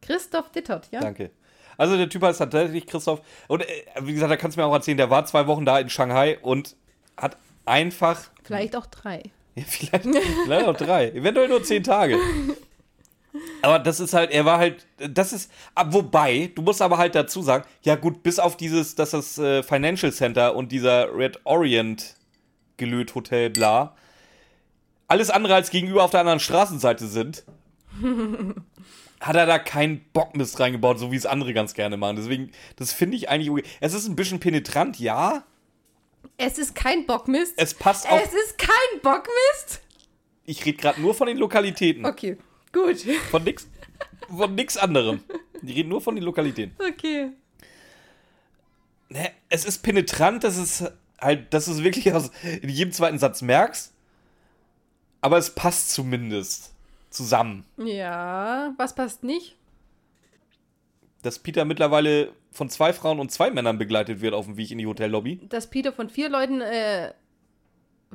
Christoph Dittert, ja? Danke. Also der Typ heißt tatsächlich Christoph. Und äh, wie gesagt, da kannst du mir auch erzählen, der war zwei Wochen da in Shanghai und hat einfach, Vielleicht auch drei. ja, vielleicht, vielleicht auch drei, eventuell nur zehn Tage. Aber das ist halt, er war halt, das ist, ah, wobei, du musst aber halt dazu sagen, ja gut, bis auf dieses, dass das äh, Financial Center und dieser Red Orient gelöt Hotel, bla, alles andere als gegenüber auf der anderen Straßenseite sind, hat er da keinen Bockmist reingebaut, so wie es andere ganz gerne machen. Deswegen, das finde ich eigentlich okay. Es ist ein bisschen penetrant, ja. Es ist kein Bockmist. Es passt auch. Es ist kein Bockmist? Ich rede gerade nur von den Lokalitäten. Okay, gut. Von nix, von nix anderem. Ich rede nur von den Lokalitäten. Okay. Ne, es ist penetrant, das ist halt, dass du es wirklich aus, in jedem zweiten Satz merkst. Aber es passt zumindest zusammen. Ja, was passt nicht? Dass Peter mittlerweile von zwei Frauen und zwei Männern begleitet wird auf dem Weg in die Hotellobby. Dass Peter von vier Leuten äh,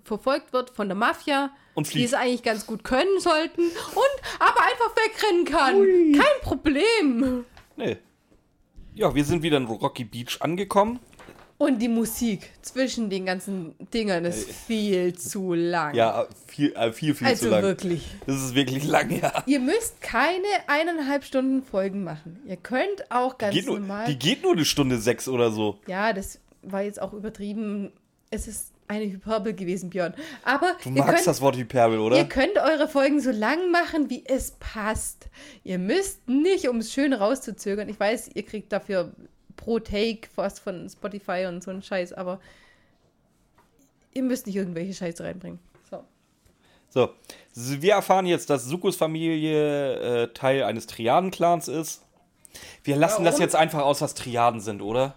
verfolgt wird von der Mafia, Und die es eigentlich ganz gut können sollten und aber einfach wegrennen kann. Kein Problem. Nee. Ja, wir sind wieder in Rocky Beach angekommen. Und die Musik zwischen den ganzen Dingern ist viel zu lang. Ja, viel, äh, viel, viel also zu lang. wirklich. Das ist wirklich lang, ja. Ihr müsst keine eineinhalb Stunden Folgen machen. Ihr könnt auch ganz Geht nur, normal. die geht nur eine Stunde sechs oder so. ja, das war jetzt auch übertrieben. Es ist eine Hyperbel gewesen, Björn. Aber Du ihr magst könnt, das Wort Hyperbel, oder? ihr könnt eure Folgen so lang machen, wie es passt. Ihr müsst nicht, um es schön rauszuzögern. Ich weiß, ihr kriegt dafür pro Take was von Spotify und so einen Scheiß, aber ihr müsst nicht irgendwelche Scheiße reinbringen. So. So, wir erfahren jetzt, dass Sukos Familie äh, Teil eines Triaden-Clans ist. Wir lassen das Warum? jetzt einfach aus, was Triaden sind, oder?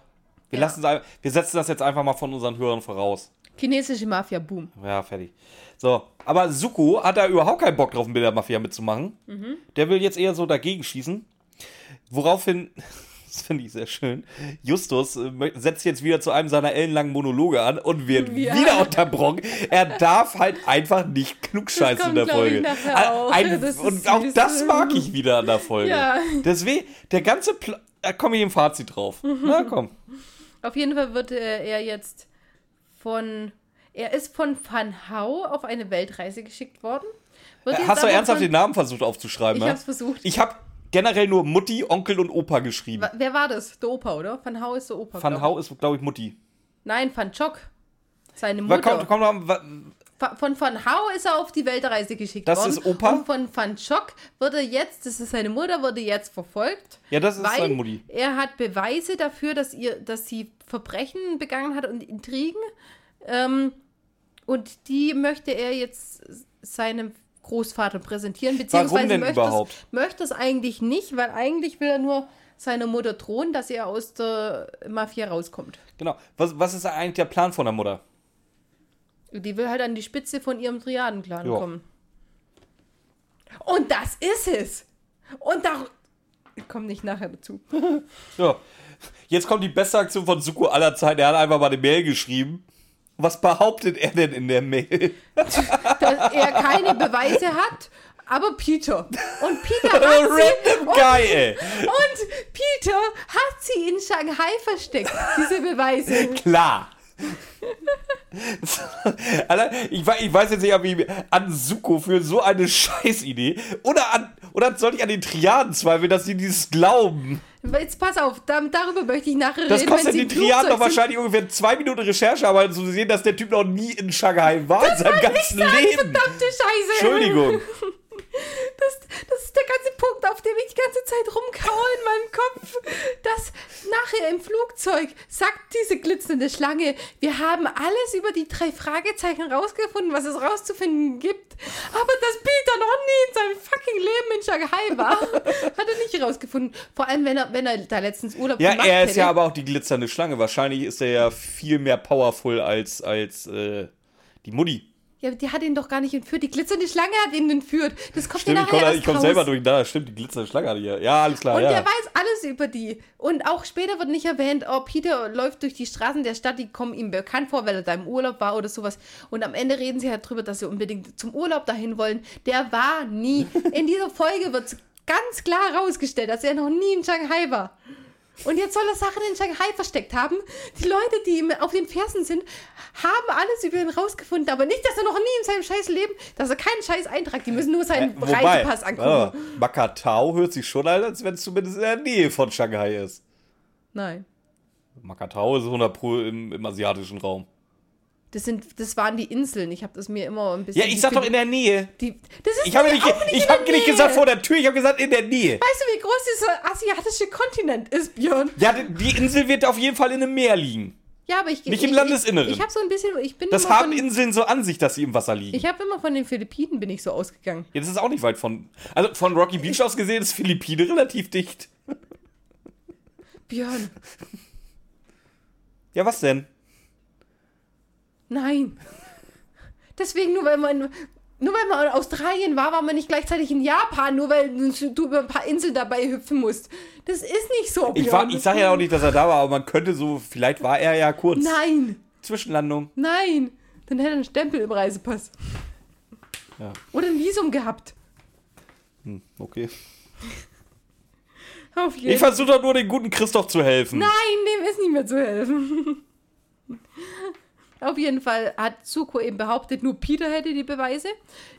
Wir, Ja. lassen, wir setzen das jetzt einfach mal von unseren Hörern voraus. Chinesische Mafia, boom. Ja, fertig. So, aber Suko hat da überhaupt keinen Bock drauf, mit der Mafia mitzumachen. Mhm. Der will jetzt eher so dagegen schießen. Woraufhin, das finde ich sehr schön, Justus äh, setzt jetzt wieder zu einem seiner ellenlangen Monologe an und wird Ja. wieder unterbrochen. Er darf halt einfach nicht klugscheißen in der Folge. auch. Ein, und auch süß. das mag ich wieder an der Folge. Ja. Deswegen, der ganze Pl da komme ich im Fazit drauf. Mhm. Na komm. Auf jeden Fall wird äh, er jetzt von. Er ist von Van Hau auf eine Weltreise geschickt worden. Wird Hast du ernsthaft den Namen versucht aufzuschreiben? Ich ja? hab's versucht. Ich habe generell nur Mutti, Onkel und Opa geschrieben. Wa- Wer war das? Der Opa, oder? Van Hau ist der Opa. Van Hau ist, glaube ich, Mutti. Nein, Van Chok. Seine Mutter. Komm, komm, komm, Von Van Hau ist er auf die Weltreise geschickt Das worden. ist Opa? Und von Van Chok wurde jetzt, das ist seine Mutter, wurde jetzt verfolgt. Ja, das ist weil seine Mutti. er hat Beweise dafür, dass, ihr, dass sie Verbrechen begangen hat und Intrigen. Ähm, und die möchte er jetzt seinem Großvater präsentieren, beziehungsweise denn möchte, überhaupt? Es, möchte es eigentlich nicht, weil eigentlich will er nur seiner Mutter drohen, dass er aus der Mafia rauskommt. Genau. Was, was ist eigentlich der Plan von der Mutter? Die will halt an die Spitze von ihrem Triadenclan kommen. Und das ist es. Und da. Ich komme nicht nachher dazu. Ja. Jetzt kommt die beste Aktion von Suko aller Zeiten. Er hat einfach mal eine Mail geschrieben. Was behauptet er denn in der Mail? Dass er keine Beweise hat, aber Peter. Und Peter hat sie. Guy, ey. Und Peter hat sie in Shanghai versteckt, diese Beweise. Klar. Alter, ich, ich weiß jetzt nicht, ob ich an Suko für so eine Scheißidee oder an oder soll ich an den Triaden zweifeln, dass sie dieses glauben? Jetzt pass auf, da, darüber möchte ich nachher Das reden. kostet wenn sie den Triaden doch wahrscheinlich ungefähr zwei Minuten Recherchearbeit, um zu sehen, dass der Typ noch nie in Shanghai war in seinem ganzen Leben. Verdammte Scheiße. Entschuldigung. Das, das ist der ganze Punkt, auf dem ich die ganze Zeit rumkaue in meinem Kopf. Dass nachher im Flugzeug sagt diese glitzernde Schlange, wir haben alles über die drei Fragezeichen rausgefunden, was es rauszufinden gibt. Aber dass Peter noch nie in seinem fucking Leben in Shanghai war, hat er nicht rausgefunden. Vor allem, wenn er, wenn er da letztens Urlaub Ja, gemacht er ist hätte. ja aber auch die glitzernde Schlange. Wahrscheinlich ist er ja viel mehr powerful als, als äh, die Mutti. Ja, die hat ihn doch gar nicht entführt. Die glitzernde Schlange hat ihn entführt. Das kommt Stimmt, ja ich nachher komme komm raus. selber durch. Da stimmt, die glitzernde Schlange hatte ich ja. Ja, alles klar, Und ja. der weiß alles über die. Und auch später wird nicht erwähnt, oh, Peter läuft durch die Straßen der Stadt, die kommen ihm bekannt vor, weil er da im Urlaub war oder sowas. Und am Ende reden sie halt drüber, dass sie unbedingt zum Urlaub dahin wollen. Der war nie. In dieser Folge wird ganz klar rausgestellt, dass er noch nie in Shanghai war. Und jetzt soll er Sachen in Shanghai versteckt haben. Die Leute, die ihm auf den Fersen sind, haben alles über ihn rausgefunden, aber nicht, dass er noch nie in seinem scheiß Leben, dass er keinen scheiß Eintrag, die müssen nur seinen Äh, Reisepass angucken. mal, Makatao hört sich schon an, als wenn es zumindest in der Nähe von Shanghai ist. Nein. Makatao ist 100 Pro im, im asiatischen Raum. Das, sind, das waren die Inseln. Ich habe das mir immer ein bisschen. Ja, ich sag doch in der Nähe. Die, das ist Ich habe nicht, nicht ich hab nicht gesagt vor der Tür, ich habe gesagt in der Nähe. Weißt du, wie groß dieser asiatische Kontinent ist, Björn? Ja, die- Insel wird auf jeden Fall in einem Meer liegen. Ja, aber ich Nicht ich, im Landesinneren. Ich, ich habe so ein bisschen. Ich bin Das haben von, Inseln so an sich, dass sie im Wasser liegen. Ich habe immer von den Philippinen bin ich so ausgegangen. Ja, das ist auch nicht weit von. Also von Rocky Beach aus gesehen ist Philippine relativ dicht. Björn, Ja, was denn? Nein. Deswegen, nur weil man. Nur weil man in Australien war, war man nicht gleichzeitig in Japan, nur weil du über ein paar Inseln dabei hüpfen musst. Das ist nicht so. Ich, war, ich sage ja auch nicht, dass er da war, aber man könnte so, vielleicht war er ja kurz. Nein, Zwischenlandung. nein. Dann hätte er einen Stempel im Reisepass. Ja. Oder ein Visum gehabt. Hm, okay. Auf jeden Ich versuche doch nur den guten Christoph zu helfen. Nein, dem ist nicht mehr zu helfen. Auf jeden Fall hat Suko eben behauptet, nur Peter hätte die Beweise.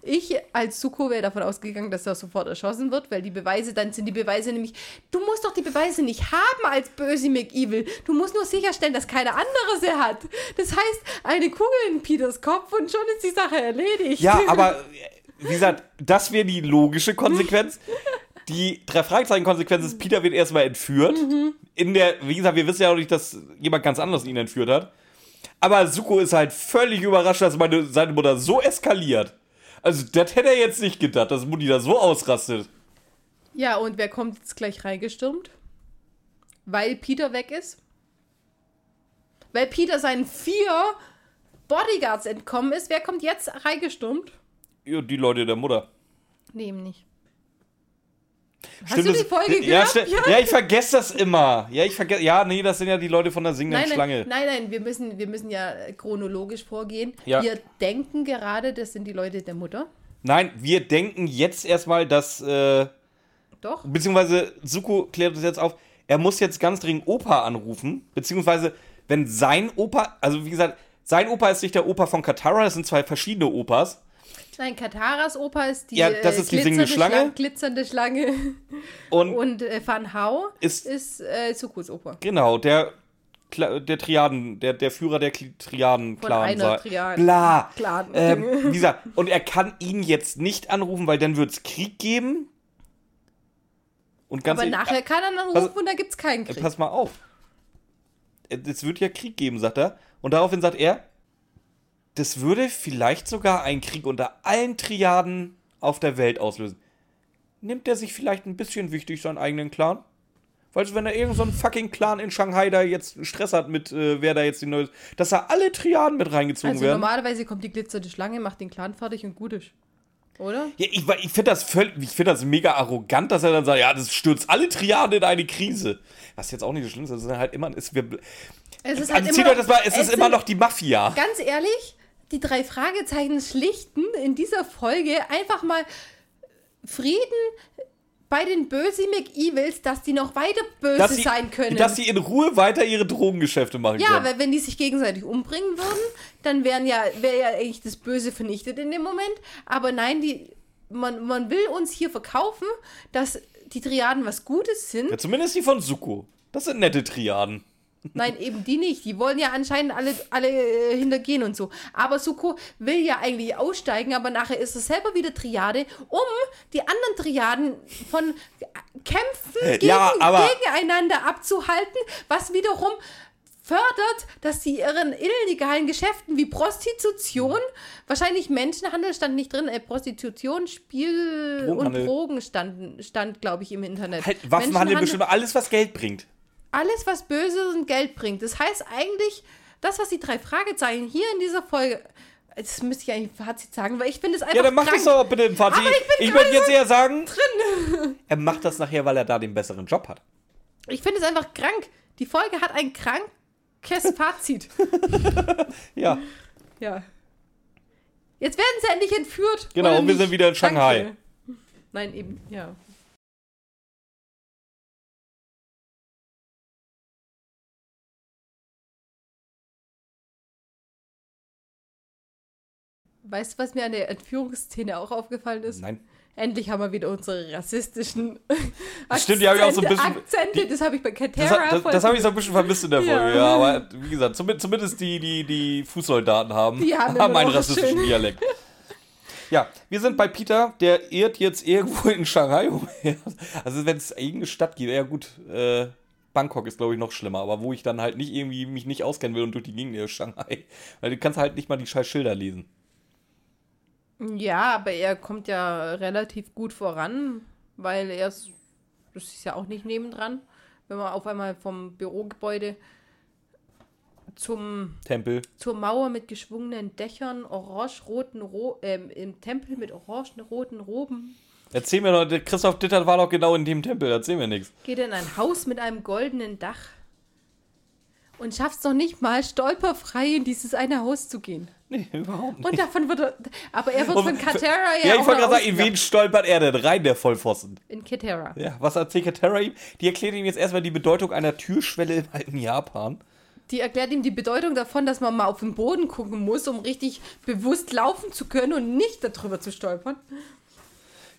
Ich als Suko wäre davon ausgegangen, dass er sofort erschossen wird, weil die Beweise, dann sind die Beweise nämlich, du musst doch die Beweise nicht haben als böse McEvil. Du musst nur sicherstellen, dass keiner andere sie hat. Das heißt, eine Kugel in Peters Kopf und schon ist die Sache erledigt. Ja, aber wie gesagt, das wäre die logische Konsequenz. Die drei Fragezeichen-Konsequenz ist, Peter wird erstmal entführt. In der, wie gesagt, wir wissen ja auch nicht, dass jemand ganz anderes ihn entführt hat. Aber Suko ist halt völlig überrascht, dass meine, seine Mutter so eskaliert. Also, das hätte er jetzt nicht gedacht, dass Mutti da so ausrastet. Ja, und wer kommt jetzt gleich reingestürmt? Weil Peter weg ist? Weil Peter seinen vier Bodyguards entkommen ist, wer kommt jetzt reingestürmt? Ja, die Leute der Mutter. Nee, eben nicht. Hast Stimmt du das- die Folge ja, gehört? sti- ja, ich vergesse das immer. Ja, ich vergesse. Ja, nee, das sind ja die Leute von der singenden Nein, Schlange. nein, nein, nein, wir müssen, wir müssen ja chronologisch vorgehen. Ja. Wir denken gerade, das sind die Leute der Mutter. Nein, wir denken jetzt erstmal, dass. Äh, Doch. beziehungsweise Suko klärt das jetzt auf. Er muss jetzt ganz dringend Opa anrufen. Beziehungsweise, wenn sein Opa. Also, wie gesagt, sein Opa ist nicht der Opa von Katara, das sind zwei verschiedene Opas. Nein, Kataras Opa ist die, Ja, das äh, ist die singende glitzernde Schlange. glitzernde Schlange. Und, Und äh, Van Hau Ist- ist, äh, Sukus Opa. genau, der, der Triaden, der, der Führer der Triaden-Clan. Triaden- Bla. Clan. Ähm, gesagt, und er kann ihn jetzt nicht anrufen, weil dann wird es Krieg geben. Und ganz Aber ehrlich- nachher kann er dann pass- und da gibt es keinen Äh, Krieg. Pass mal auf. Äh, Es wird ja Krieg geben, sagt er. Und daraufhin sagt er, das würde vielleicht sogar einen Krieg unter allen Triaden auf der Welt auslösen. Nimmt er sich vielleicht ein bisschen wichtig, seinen eigenen Clan? Weißt du, wenn er irgend so fucking Clan in Shanghai da jetzt Stress hat mit, äh, wer da jetzt die neue. Dass da alle Triaden mit reingezogen Also werden. normalerweise kommt die glitzernde Schlange, macht den Clan fertig und gut ist. Oder? Ja, ich, ich finde das völlig, ich finde das mega arrogant, dass er dann sagt, ja, das stürzt alle Triaden in eine Krise. Was jetzt auch nicht so schlimm ist, ist halt immer, es, wir, Es ist also zieht euch das mal, es, ist sind- immer noch die Mafia. Ganz ehrlich, die drei Fragezeichen schlichten in dieser Folge einfach mal Frieden bei den böse McEvils, dass die noch weiter böse dass sein können. dass sie in Ruhe weiter ihre Drogengeschäfte machen ja, können. weil wenn die sich gegenseitig umbringen würden, dann wären ja, wäre ja eigentlich das Böse vernichtet in dem Moment. Aber nein, die, man, man will uns hier verkaufen, dass die Triaden was Gutes sind. Ja, zumindest die von Suko. Das sind nette Triaden. Nein, eben die nicht. Die wollen ja anscheinend alle, alle äh, hintergehen und so. Aber Suko will ja eigentlich aussteigen, aber nachher ist es selber wieder Triade, um die anderen Triaden von Kämpfen Äh, gegen, ja, gegeneinander abzuhalten, was wiederum fördert, dass sie ihren illegalen Geschäften wie Prostitution, wahrscheinlich Menschenhandel stand nicht drin, äh, Prostitution, Spiel und Drogen stand, stand glaube ich, im Internet. Halt, Waffenhandel bestimmt alles, was Geld bringt. Alles, was böse und Geld bringt. Das heißt eigentlich, das, was die drei Fragezeichen hier in dieser Folge. Das müsste ich eigentlich im Fazit sagen, weil ich finde es einfach. Ja, dann mach krank. das doch bitte im Fazit. Aber ich bin Ich gerade würde jetzt eher sagen, er macht das nachher, weil er da den besseren Job hat. Ich finde es einfach krank. Die Folge hat ein krankes Fazit. Ja, ja. Jetzt werden sie endlich entführt. Genau, und wir nicht? sind wieder in Shanghai. Danke. Nein, eben, ja. Weißt du, was mir an der Entführungsszene auch aufgefallen ist? nein. Endlich haben wir wieder unsere rassistischen Stimmt, die habe ich auch so ein bisschen- Akzente, das habe ich bei Das, Katera das, voll- das habe ich so ein bisschen vermisst in der Ja. Folge, ja. Aber wie gesagt, zumindest, die, die, die Fußsoldaten haben, Die haben haben einen rassistischen schön. Dialekt. Ja, wir sind bei Peter, der irrt jetzt irgendwo in Shanghai umher. Also wenn es irgendeine Stadt geht, ja gut, äh, Bangkok ist glaube ich noch schlimmer, aber wo ich dann halt nicht irgendwie mich nicht auskennen will und durch die Gegend ist Shanghai. Weil du kannst halt nicht mal die scheiß Schilder lesen. Ja, aber er kommt ja relativ gut voran, weil er ist, das ist ja auch nicht nebendran, wenn man auf einmal vom Bürogebäude zum, Tempel. zur Mauer mit geschwungenen Dächern, orange-roten, Ro ähm, im Tempel mit orange-roten Roben, Erzähl mir doch, der Christoph Dittert war doch genau in dem Tempel, erzähl mir nichts. geht in ein Haus mit einem goldenen Dach und schafft es noch nicht mal, stolperfrei in dieses eine Haus zu gehen. Nee, überhaupt nicht. Und davon wird er, aber er wird Und- von Katera Ja, ja, ich wollte gerade sagen, in wen stolpert er denn rein, der Vollpfosten? In Katera. Ja, was erzählt Katara ihm? Die erklärt ihm jetzt erstmal die Bedeutung einer Türschwelle im alten Japan. Die erklärt ihm die Bedeutung davon, dass man mal auf den Boden gucken muss, um richtig bewusst laufen zu können und nicht darüber zu stolpern.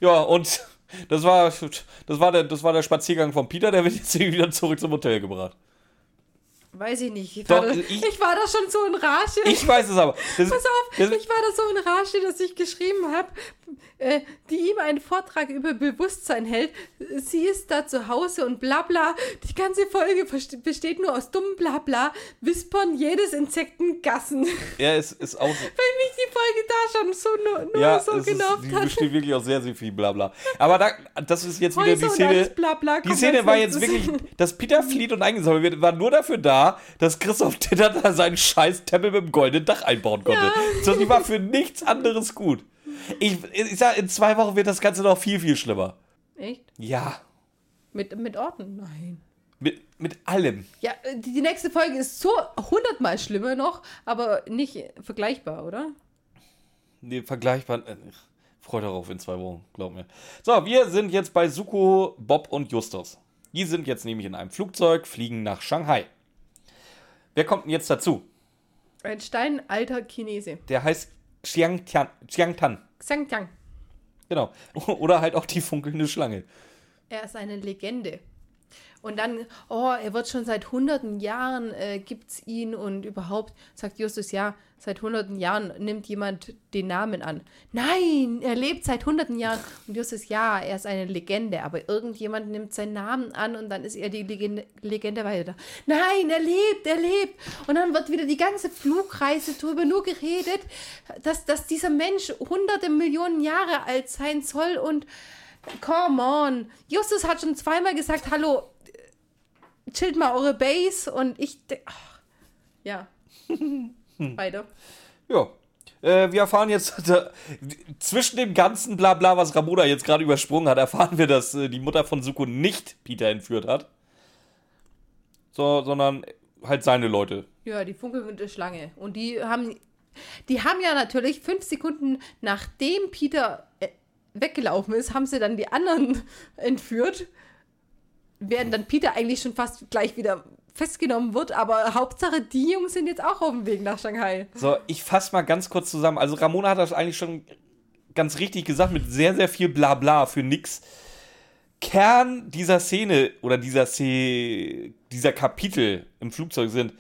Ja, und das war, das war, der, das war der Spaziergang von Peter, der wird jetzt wieder zurück zum Hotel gebracht. Weiß ich nicht. Ich, Doch, war, da, ich- ich, war da schon so in Rage. Ich weiß es aber. Das, Pass auf, das, ich war da so in Rage, dass ich geschrieben habe, äh, die ihm einen Vortrag über Bewusstsein hält. Sie ist da zu Hause und bla bla. Die ganze Folge besteht nur aus dummem Blabla, Wispern jedes Insektengassen. Weil ja, es ist auch. mich die Folge da schon so nur, nur Ja, so genervt hat. besteht wirklich aus sehr, sehr viel Blabla. Aber da, das ist jetzt wieder Häuser die Szene. alles Blabla Die Szene war jetzt wirklich, dass Peter flieht und eingesammelt wird, war nur dafür da, dass Christoph Titter da seinen scheiß Tempel mit dem goldenen Dach einbauen konnte. So, die war für nichts anderes gut. Ich, ich sag, in zwei Wochen wird das Ganze noch viel, viel schlimmer. Echt? Ja, Mit, mit Orten? Nein. mit, mit allem. Ja, äh, die, die nächste Folge ist so hundertmal schlimmer noch, aber nicht vergleichbar, oder? Nee, vergleichbar. Äh, freut darauf in zwei Wochen, glaub mir. So, wir sind jetzt bei Suko, Bob und Justus. Die sind jetzt nämlich in einem Flugzeug, fliegen nach Shanghai. Wer kommt denn jetzt dazu? Ein steinalter Chinese. Der heißt Xiang Tian, Xiang Tan. Xang Tang. Genau. Oder halt auch die funkelnde Schlange. Er ist eine Legende. Und dann, oh, er wird schon seit hunderten Jahren, äh, gibt's ihn und überhaupt, sagt Justus, ja, seit hunderten Jahren nimmt jemand den Namen an. Nein, er lebt seit hunderten Jahren. Und Justus, ja, er ist eine Legende, aber irgendjemand nimmt seinen Namen an und dann ist er die Legende, Legende weiter. Nein, er lebt, er lebt. Und dann wird wieder die ganze Flugreise drüber nur geredet, dass, dass dieser Mensch hunderte Millionen Jahre alt sein soll und Come on. Justus hat schon zweimal gesagt, hallo, chillt mal eure Base und ich. Ach, ja. Weiter. Ja. Äh, wir erfahren jetzt, da, zwischen dem ganzen Blabla, was Ramona jetzt gerade übersprungen hat, erfahren wir, dass äh, die Mutter von Suko nicht Peter entführt hat. So, sondern halt seine Leute. Ja, die funkelnde Schlange. Und die haben. Die haben ja natürlich fünf Sekunden nachdem Peter äh, weggelaufen ist, haben sie dann die anderen entführt. Während dann Peter eigentlich schon fast gleich wieder festgenommen wird, aber Hauptsache, die Jungs sind jetzt auch auf dem Weg nach Shanghai. So, ich fasse mal ganz kurz zusammen. Also Ramona hat das eigentlich schon ganz richtig gesagt, mit sehr, sehr viel Blabla für nix. Kern dieser Szene oder dieser, Szene, dieser Kapitel im Flugzeug sind,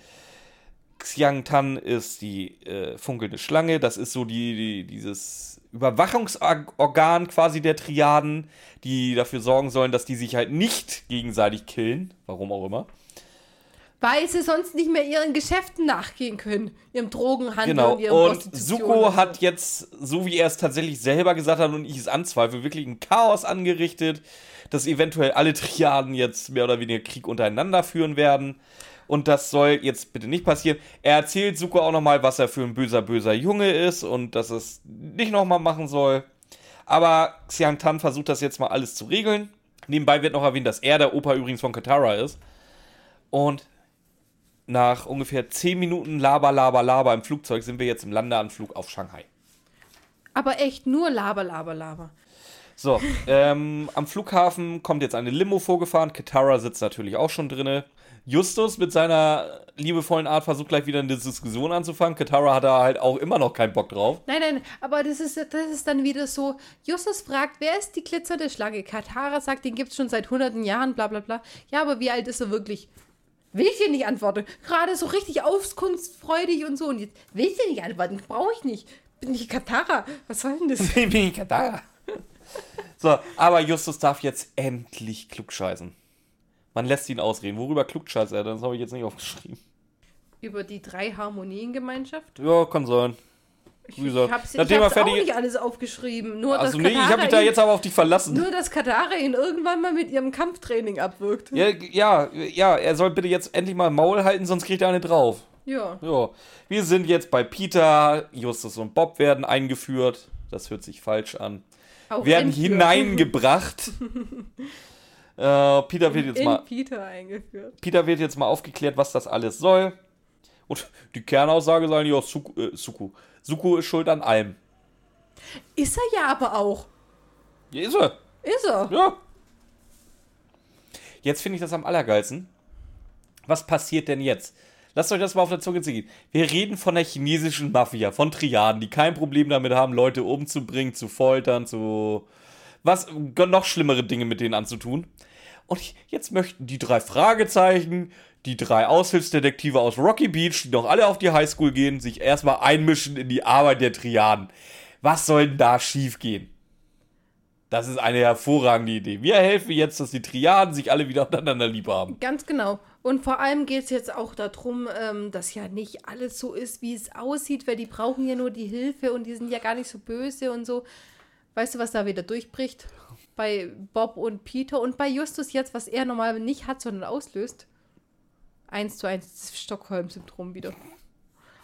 Xiang Tan ist die äh, funkelnde Schlange, das ist so die, die dieses Überwachungsorgan quasi der Triaden, die dafür sorgen sollen, dass die sich halt nicht gegenseitig killen. Warum auch immer. Weil sie sonst nicht mehr ihren Geschäften nachgehen können. Ihrem Drogenhandel genau. und ihrem Und Suko hat jetzt, so wie er es tatsächlich selber gesagt hat und ich es anzweifle, wirklich ein Chaos angerichtet, dass eventuell alle Triaden jetzt mehr oder weniger Krieg untereinander führen werden und das soll jetzt bitte nicht passieren. Er erzählt Suko auch nochmal, was er für ein böser, böser Junge ist und dass es nicht nochmal machen soll. Aber Xiang Tan versucht das jetzt mal alles zu regeln. Nebenbei wird noch erwähnt, dass er der Opa übrigens von Katara ist. Und nach ungefähr 10 Minuten Laber, Laber, Laber im Flugzeug sind wir jetzt im Landeanflug auf Shanghai. Aber echt nur Laber, Laber, Laber. So, ähm, am Flughafen kommt jetzt eine Limo vorgefahren. Katara sitzt natürlich auch schon drinne. Justus mit seiner liebevollen Art versucht gleich wieder eine Diskussion anzufangen. Katara hat da halt auch immer noch keinen Bock drauf. Nein, nein, aber das ist, das ist dann wieder so. Justus fragt, wer ist die glitzernde Schlange? Katara sagt, den gibt es schon seit hunderten Jahren, bla bla bla. Ja, aber wie alt ist er wirklich? Will ich dir nicht antworten. Gerade so richtig auskunftsfreudig und so. Und jetzt will ich dir nicht antworten. Brauche ich nicht. Bin ich Katara? Was soll denn das? Bin ich Katara? so, aber Justus darf jetzt endlich klugscheißen. Man lässt ihn ausreden. Worüber klugscheißt er? Das habe ich jetzt nicht aufgeschrieben. Über die drei Harmoniengemeinschaft? Ja, kann sein. Ich hab's, ich hab's auch nicht alles aufgeschrieben. Nur, also nee, ich habe mich da jetzt aber auf dich verlassen. Nur, dass Katara ihn irgendwann mal mit ihrem Kampftraining abwirkt. Ja, ja, ja, er soll bitte jetzt endlich mal Maul halten, sonst kriegt er eine drauf. Ja. Ja. Wir sind jetzt bei Peter, Justus und Bob werden eingeführt. Das hört sich falsch an. Auch werden entführt. hineingebracht. Äh, Peter wird jetzt in mal. Peter eingeführt. Peter wird jetzt mal aufgeklärt, was das alles soll. Und die Kernaussage sagen, ja, Suku, äh, Suku. Suku ist schuld an allem. Ist er ja aber auch. Ja, ist er. Ist er. Ja. Jetzt finde ich das am allergeilsten. Was passiert denn jetzt? Lasst euch das mal auf der Zunge ziehen. Wir reden von der chinesischen Mafia, von Triaden, die kein Problem damit haben, Leute umzubringen, zu foltern, zu was noch schlimmere Dinge mit denen anzutun. Und jetzt möchten die drei Fragezeichen, die drei Aushilfsdetektive aus Rocky Beach, die noch alle auf die Highschool gehen, sich erstmal einmischen in die Arbeit der Triaden. Was soll denn da schiefgehen? Das ist eine hervorragende Idee. Wir helfen jetzt, dass die Triaden sich alle wieder untereinander lieb haben. Ganz genau. Und vor allem geht es jetzt auch darum, ähm, dass ja nicht alles so ist, wie es aussieht, weil die brauchen ja nur die Hilfe und die sind ja gar nicht so böse und so. Weißt du, was da wieder durchbricht? Bei Bob und Peter und bei Justus jetzt, was er normal nicht hat, sondern auslöst. Eins zu eins das Stockholm-Syndrom wieder.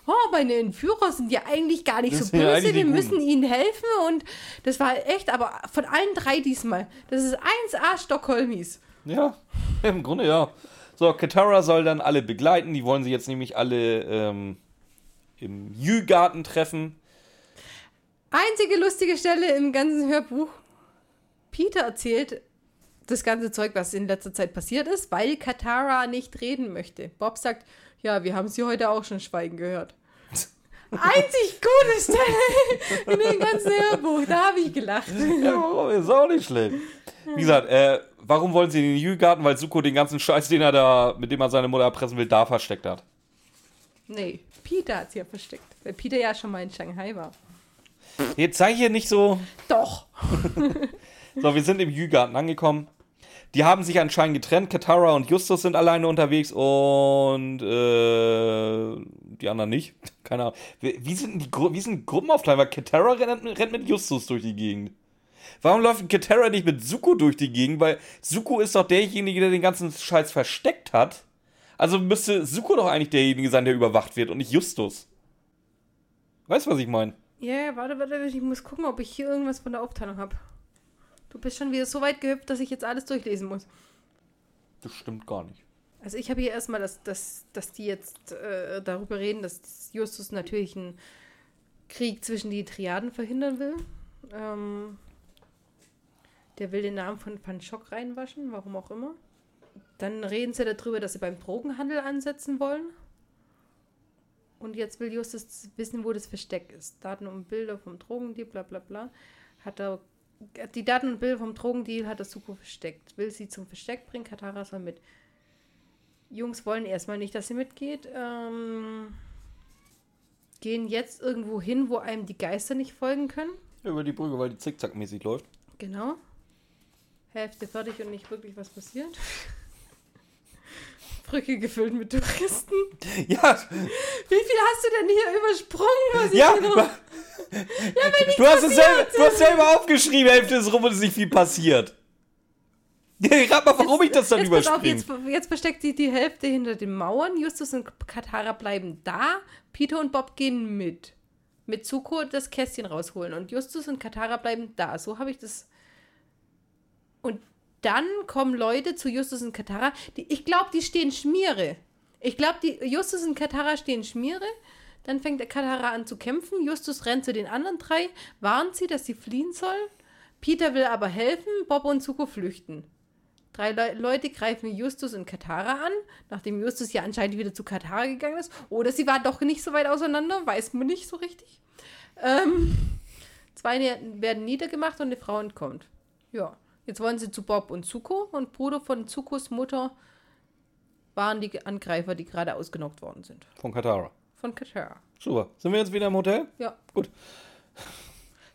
Oh, meine Entführer sind ja eigentlich gar nicht das so böse, wir müssen ihnen helfen und das war echt, aber von allen drei diesmal. Das ist 1A Stockholmis. Ja, im Grunde ja. So, Katara soll dann alle begleiten. Die wollen sie jetzt nämlich alle ähm, im Jü-Garten treffen. Einzige lustige Stelle im ganzen Hörbuch. Peter erzählt das ganze Zeug, was in letzter Zeit passiert ist, weil Katara nicht reden möchte. Bob sagt, ja, wir haben sie heute auch schon schweigen gehört. einzig gute Stelle in dem ganzen Hörbuch. Da habe ich gelacht. Ja, warum? Ist auch nicht schlecht. Wie gesagt, äh, warum wollen sie in den Jügarten? Weil Suko den ganzen Scheiß, den er da, mit dem er seine Mutter erpressen will, da versteckt hat. Nee, Peter hat sie ja versteckt. Weil Peter ja schon mal in Shanghai war. Jetzt sei hier nicht so. Doch. So, wir sind im Jügarten angekommen. Die haben sich anscheinend getrennt. Katara und Justus sind alleine unterwegs und äh, die anderen nicht. Keine Ahnung. Wie, sind die Gru wie sind Gruppenaufteilung? Weil Katara rennt, rennt mit Justus durch die Gegend. Warum läuft Katara nicht mit Suko durch die Gegend? Weil Suko ist doch derjenige, der den ganzen Scheiß versteckt hat. Also müsste Suko doch eigentlich derjenige sein, der überwacht wird und nicht Justus. Weißt du, was ich meine? Ja, ja, warte, warte, ich muss gucken, ob ich hier irgendwas von der Aufteilung habe. Du bist schon wieder so weit gehüpft, dass ich jetzt alles durchlesen muss. Das stimmt gar nicht. Also ich habe hier erstmal, dass, dass, dass die jetzt äh, darüber reden, dass Justus natürlich einen Krieg zwischen die Triaden verhindern will. Ähm, der will den Namen von Panchok reinwaschen, warum auch immer. Dann reden sie darüber, dass sie beim Drogenhandel ansetzen wollen. Und jetzt will Justus wissen, wo das Versteck ist. Daten und Bilder vom Drogendeal, bla bla bla. Hat er die Daten und Bilder vom Drogendeal hat er Suko versteckt. Will sie zum Versteck bringen, Katara soll mit. Jungs wollen erstmal nicht, dass sie mitgeht. Ähm, gehen jetzt irgendwo hin, wo einem die Geister nicht folgen können. Über die Brücke, weil die zickzackmäßig läuft. Genau. Hälfte fertig und nicht wirklich was passiert. Brücke gefüllt mit Touristen. Ja, Wie viel hast du denn hier übersprungen? Was ich ja. hier noch- du, hast es selber, du hast selber aufgeschrieben, Hälfte ist rum und es ist nicht viel passiert. Ja, rat mal, warum ich das dann jetzt, überspringe. jetzt, jetzt versteckt sich die Hälfte hinter den Mauern. Justus und Katara bleiben da. Peter und Bob gehen mit. Mit Zuko das Kästchen rausholen. Und Justus und Katara bleiben da. So habe ich das. Und dann kommen Leute zu Justus und Katara. Die, ich glaube, die stehen Schmiere. Ich glaube, die Justus und Katara stehen Schmiere. Dann fängt Katara an zu kämpfen. Justus rennt zu den anderen drei, warnt sie, dass sie fliehen sollen. Peter will aber helfen. Bob und Zuko flüchten. Drei Le Leute greifen Justus und Katara an, nachdem Justus ja anscheinend wieder zu Katara gegangen ist. Oder sie war doch nicht so weit auseinander, weiß man nicht so richtig. Ähm, zwei werden niedergemacht und eine Frau entkommt. Ja, jetzt wollen sie zu Bob und Zuko und Bruder von Zukos Mutter waren die Angreifer, die gerade ausgenockt worden sind. Von Katara. Von Katara. Super. Sind wir jetzt wieder im Hotel? Ja. Gut.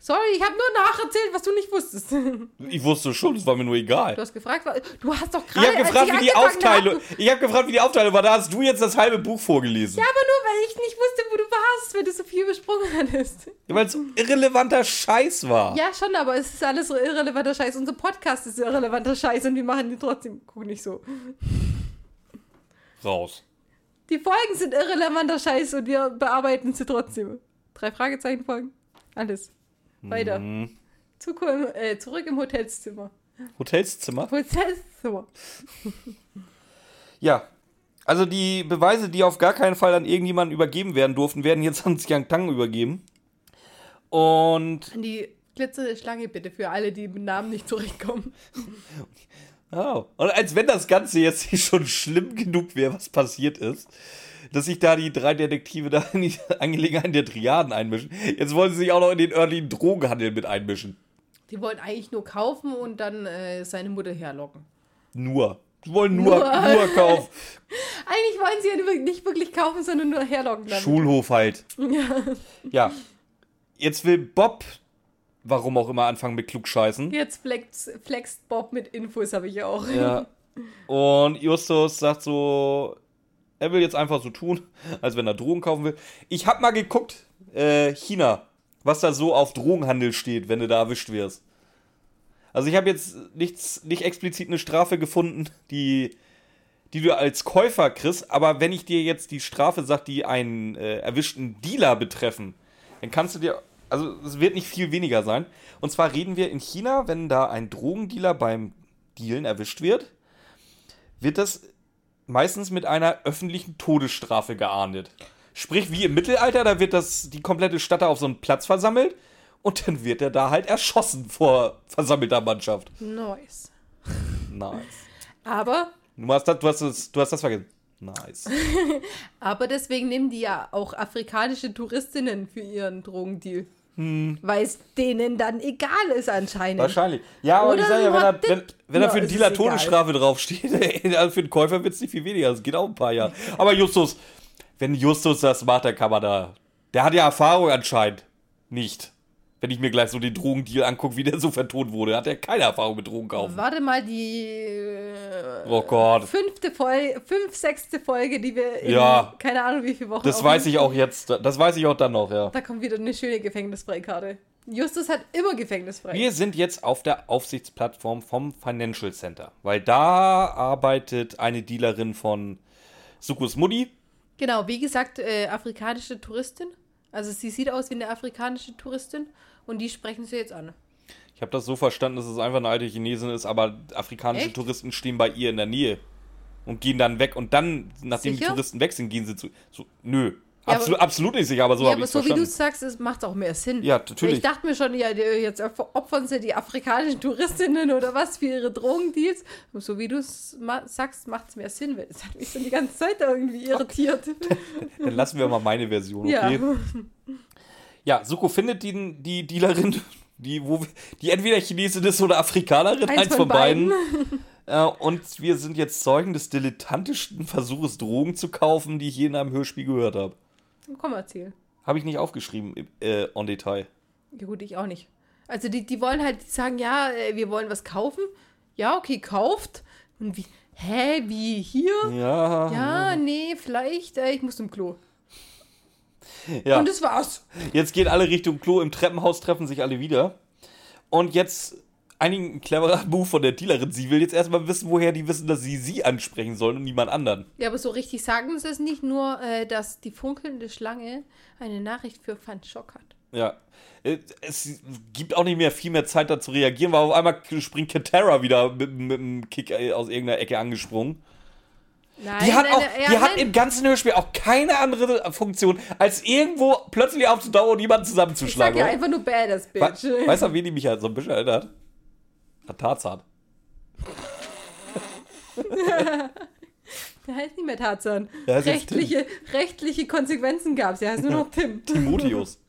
Sorry, ich habe nur nacherzählt, was du nicht wusstest. Du Ich wusste schon, es war mir nur egal. hast gefragt, du hast doch Ich gerade. habe als gefragt, ich wie die Aufteilung. habe- Ich habe gefragt, wie die Aufteilung war. Da hast du jetzt das halbe Buch vorgelesen. Ja, aber nur, weil ich nicht wusste, wo du warst, wenn du so viel übersprungen hattest. Weil es so irrelevanter Scheiß war. Ja, schon, aber es ist alles so irrelevanter Scheiß. Unser Podcast ist irrelevanter Scheiß und wir machen den trotzdem. Guck nicht so. Raus. Die Folgen sind irrelevanter Scheiß und wir bearbeiten sie trotzdem. Drei Fragezeichen Folgen. Alles. Weiter. Mhm. Im, äh, zurück im Hotelzimmer. Hotelszimmer? Hotelzimmer. Ja. Also die Beweise, die auf gar keinen Fall an irgendjemanden übergeben werden durften, werden jetzt an Xiang Tang übergeben. Und An die glitzernde Schlange bitte für alle, die mit Namen nicht zurechtkommen. Oh. Und als wenn das Ganze jetzt schon schlimm genug wäre, was passiert ist, dass sich da die drei Detektive da in die Angelegenheiten der Triaden einmischen. Jetzt wollen sie sich auch noch in den örtlichen Drogenhandel mit einmischen. Die wollten eigentlich nur kaufen und dann äh, seine Mutter herlocken. Nur. Sie wollen nur, nur, Nur. kaufen. Eigentlich wollen sie ja nicht wirklich kaufen, sondern nur herlocken. damit. Schulhof halt. Ja. Ja. Jetzt will Bob, warum auch immer, anfangen mit Klugscheißen. Jetzt flext, flext Bob mit Infos, habe ich auch. Ja. Und Justus sagt so, er will jetzt einfach so tun, als wenn er Drogen kaufen will. Ich hab mal geguckt, äh, China, was da so auf Drogenhandel steht, wenn du da erwischt wirst. Also ich habe jetzt nichts, nicht explizit eine Strafe gefunden, die, die du als Käufer kriegst, aber wenn ich dir jetzt die Strafe sag, die einen äh, erwischten Dealer betreffen, dann kannst du dir, also es wird nicht viel weniger sein. Und zwar reden wir in China, wenn da ein Drogendealer beim Dealen erwischt wird, wird das meistens mit einer öffentlichen Todesstrafe geahndet. Sprich, wie im Mittelalter, da wird das, die komplette Stadt da auf so einen Platz versammelt und dann wird er da halt erschossen vor versammelter Mannschaft. Nice. Nice. Aber Du hast das, du hast das, du hast das vergessen. Nice. Aber deswegen nehmen die ja auch afrikanische Touristinnen für ihren Drogendeal. Weil es denen dann egal ist anscheinend. Wahrscheinlich. Ja, aber Oder ich sage ja, wenn, da, wenn, wenn da für den Dealer es. Todesstrafe draufsteht, also für den Käufer wird es nicht viel weniger. Das geht auch ein paar Jahre. Aber Justus, wenn Justus das macht, dann kann man da. Der hat ja Erfahrung anscheinend. Nicht. Wenn ich mir gleich so den Drogendeal angucke, wie der so vertont wurde, hat er keine Erfahrung mit Drogen kaufen. Warte mal, die äh, Oh Gott. fünfte Folge, fünf, sechste Folge, die wir in Ja. keine Ahnung wie viele Wochen Das weiß ich auch jetzt. Das weiß ich auch dann noch, ja. Da kommt wieder eine schöne Gefängnisfreikarte. Justus hat immer gefängnisfrei. Wir sind jetzt auf der Aufsichtsplattform vom Financial Center, weil da arbeitet eine Dealerin von Sukus Mutti. Genau, wie gesagt, äh, afrikanische Touristin. Also sie sieht aus wie eine afrikanische Touristin und die sprechen sie jetzt an. Ich habe das so verstanden, dass es einfach eine alte Chinesin ist, aber afrikanische Echt? Touristen stehen bei ihr in der Nähe und gehen dann weg und dann, nachdem die Sicher? Touristen weg sind, gehen sie zu. So, nö. Ja, absolut, aber- absolut nicht sicher, aber so ja, habe ich es so wie verstanden. du es sagst, es macht auch mehr Sinn. Ja, natürlich. Ich dachte mir schon, ja, jetzt opfern sie die afrikanischen Touristinnen oder was für ihre Drogendeals. Und so wie du es ma sagst, macht es mehr Sinn, weil es hat mich schon die ganze Zeit irgendwie irritiert. Dann lassen wir mal meine Version, ja. okay? Ja, Suko findet die, die Dealerin, die, wo, die entweder Chinesin ist oder Afrikanerin, eins, von, beiden. Äh, und wir sind jetzt Zeugen des dilettantischsten Versuches, Drogen zu kaufen, die ich je in einem Hörspiel gehört habe. Komm, erzähl. Habe ich nicht aufgeschrieben, äh, on Detail. Ja gut, ich auch nicht. Also die, die wollen halt die sagen, ja, äh, wir wollen was kaufen. Ja, okay, kauft. Und wie, hä, wie hier? Ja. Ja, nee, vielleicht, äh, ich muss zum Klo. ja. Und das war's. Jetzt gehen alle Richtung Klo. Im Treppenhaus treffen sich alle wieder. Und jetzt ein cleverer Move von der Dealerin. Sie will jetzt erstmal wissen, woher die wissen, dass sie sie ansprechen sollen und niemand anderen. Ja, aber so richtig sagen sie es nicht nur, äh, dass die funkelnde Schlange eine Nachricht für Van Schock hat. Ja. Äh, Es gibt auch nicht mehr viel mehr Zeit, da zu reagieren, weil auf einmal springt Katara wieder mit, mit einem Kick äh, aus irgendeiner Ecke angesprungen. Nein, Die hat nein, auch, nein, ja, die hat nein. im ganzen Hörspiel auch keine andere Funktion, als irgendwo plötzlich aufzudauern und jemanden Ich sag zusammenzuschlagen. ja einfach nur Badass Bitch. weißt du, wie die mich halt so ein bisschen erinnert? An Tarzan. Der heißt nicht mehr Tarzan. Der rechtliche, rechtliche Konsequenzen gab es. Der heißt nur noch Tim. Timotheus.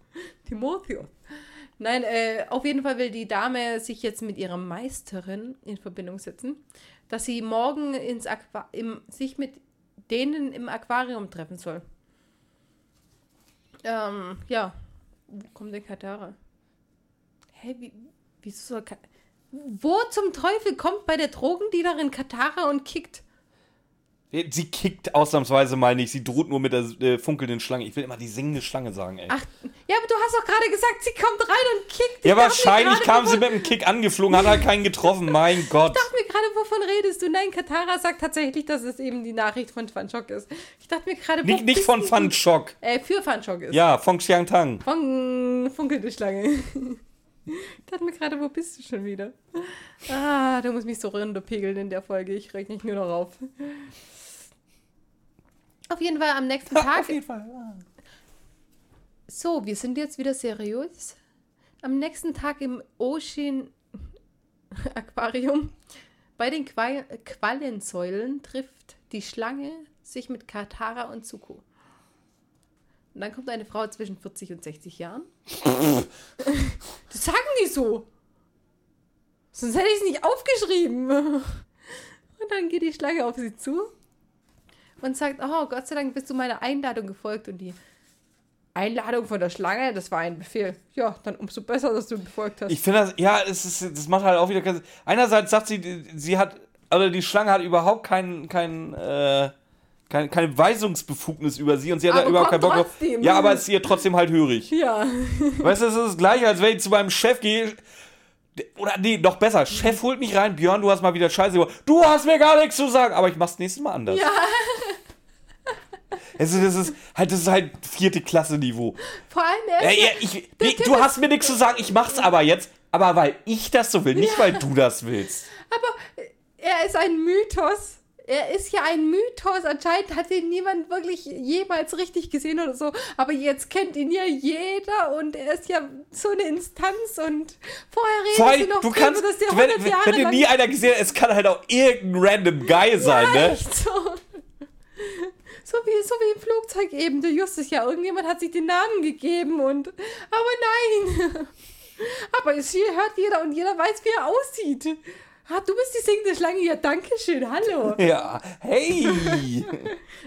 Timotheus. Nein, äh, auf jeden Fall will die Dame sich jetzt mit ihrer Meisterin in Verbindung setzen, dass sie morgen ins Aqua im, sich mit denen im Aquarium treffen soll. Ähm, ja. Wo kommt denn Katara? Hä, wie, wieso soll Ka Wo zum Teufel kommt bei der Drogendealerin Katara und kickt? Sie kickt ausnahmsweise mal nicht, sie droht nur mit der äh, funkelnden Schlange. Ich will immer die singende Schlange sagen, ey. Ach, ja, aber du hast doch gerade gesagt, sie kommt rein und kickt. ja, wahrscheinlich kam sie mit einem Kick angeflogen, hat halt keinen getroffen, mein Gott. Ich dachte mir gerade, wovon redest du? Nein, Katara sagt tatsächlich, dass es eben die Nachricht von Fanchok ist. Ich dachte mir gerade, Nicht, nicht von Fan? Chok. Äh, für Fanchok ist. Ja, von Xiang Tang. Von funkelte Schlange. Ich dachte mir gerade, wo bist du schon wieder? Ah, du musst mich so runterpegeln in der Folge. Ich reg mich nur noch auf. Auf jeden Fall am nächsten Tag. Fall. So, wir sind jetzt wieder seriös. Am nächsten Tag im Ocean Aquarium bei den Qual Quallensäulen trifft die Schlange sich mit Katara und Zuko. Und dann kommt eine Frau zwischen 40 und 60 Jahren. das sagen die so. Sonst hätte ich es nicht aufgeschrieben. Und dann geht die Schlange auf sie zu und sagt, oh, Gott sei Dank bist du meiner Einladung gefolgt. Und die Einladung von der Schlange, das war ein Befehl. Ja, dann umso besser, dass du befolgt hast. Ich finde das, ja, es ist, das macht halt auch wieder Einerseits sagt sie, sie hat, also die Schlange hat überhaupt keinen, keinen, äh, keine, keine Weisungsbefugnis über sie und sie hat Aber da überhaupt keinen Bock drauf. Ja, aber es ist ihr trotzdem halt hörig. ja. Weißt du, es ist das gleiche, als wenn ich zu meinem Chef gehe. Oder nee, noch besser, Chef holt mich rein, Björn, du hast mal wieder Scheiße gemacht. Du hast mir gar nichts zu sagen, aber ich mach's nächstes Mal anders. Ja. Also das ist halt, das ist halt vierte Klasse Niveau. Vor allem er Ja, ist ja, ja, ich, nee, du ist- hast mir nichts zu sagen, ich mach's aber jetzt. Aber weil ich das so will, nicht weil du das willst. aber er ist ein Mythos. Er ist ja ein Mythos. Anscheinend hat ihn niemand wirklich jemals richtig gesehen oder so. Aber jetzt kennt ihn ja jeder und er ist ja so eine Instanz und vorher reden Vor sie noch du kannst, dass der wenn, 100 wenn, Jahre wenn dir nie einer gesehen hat, es kann halt auch irgendein random Guy sein, ja, ne? echt so. So wie, so wie im Flugzeug eben. Der Justus, ja, irgendjemand hat sich den Namen gegeben und. Aber nein! aber es hier hört jeder und jeder weiß, wie er aussieht. Ah, du bist die singende Schlange. Ja, danke schön. Hallo. Ja, hey!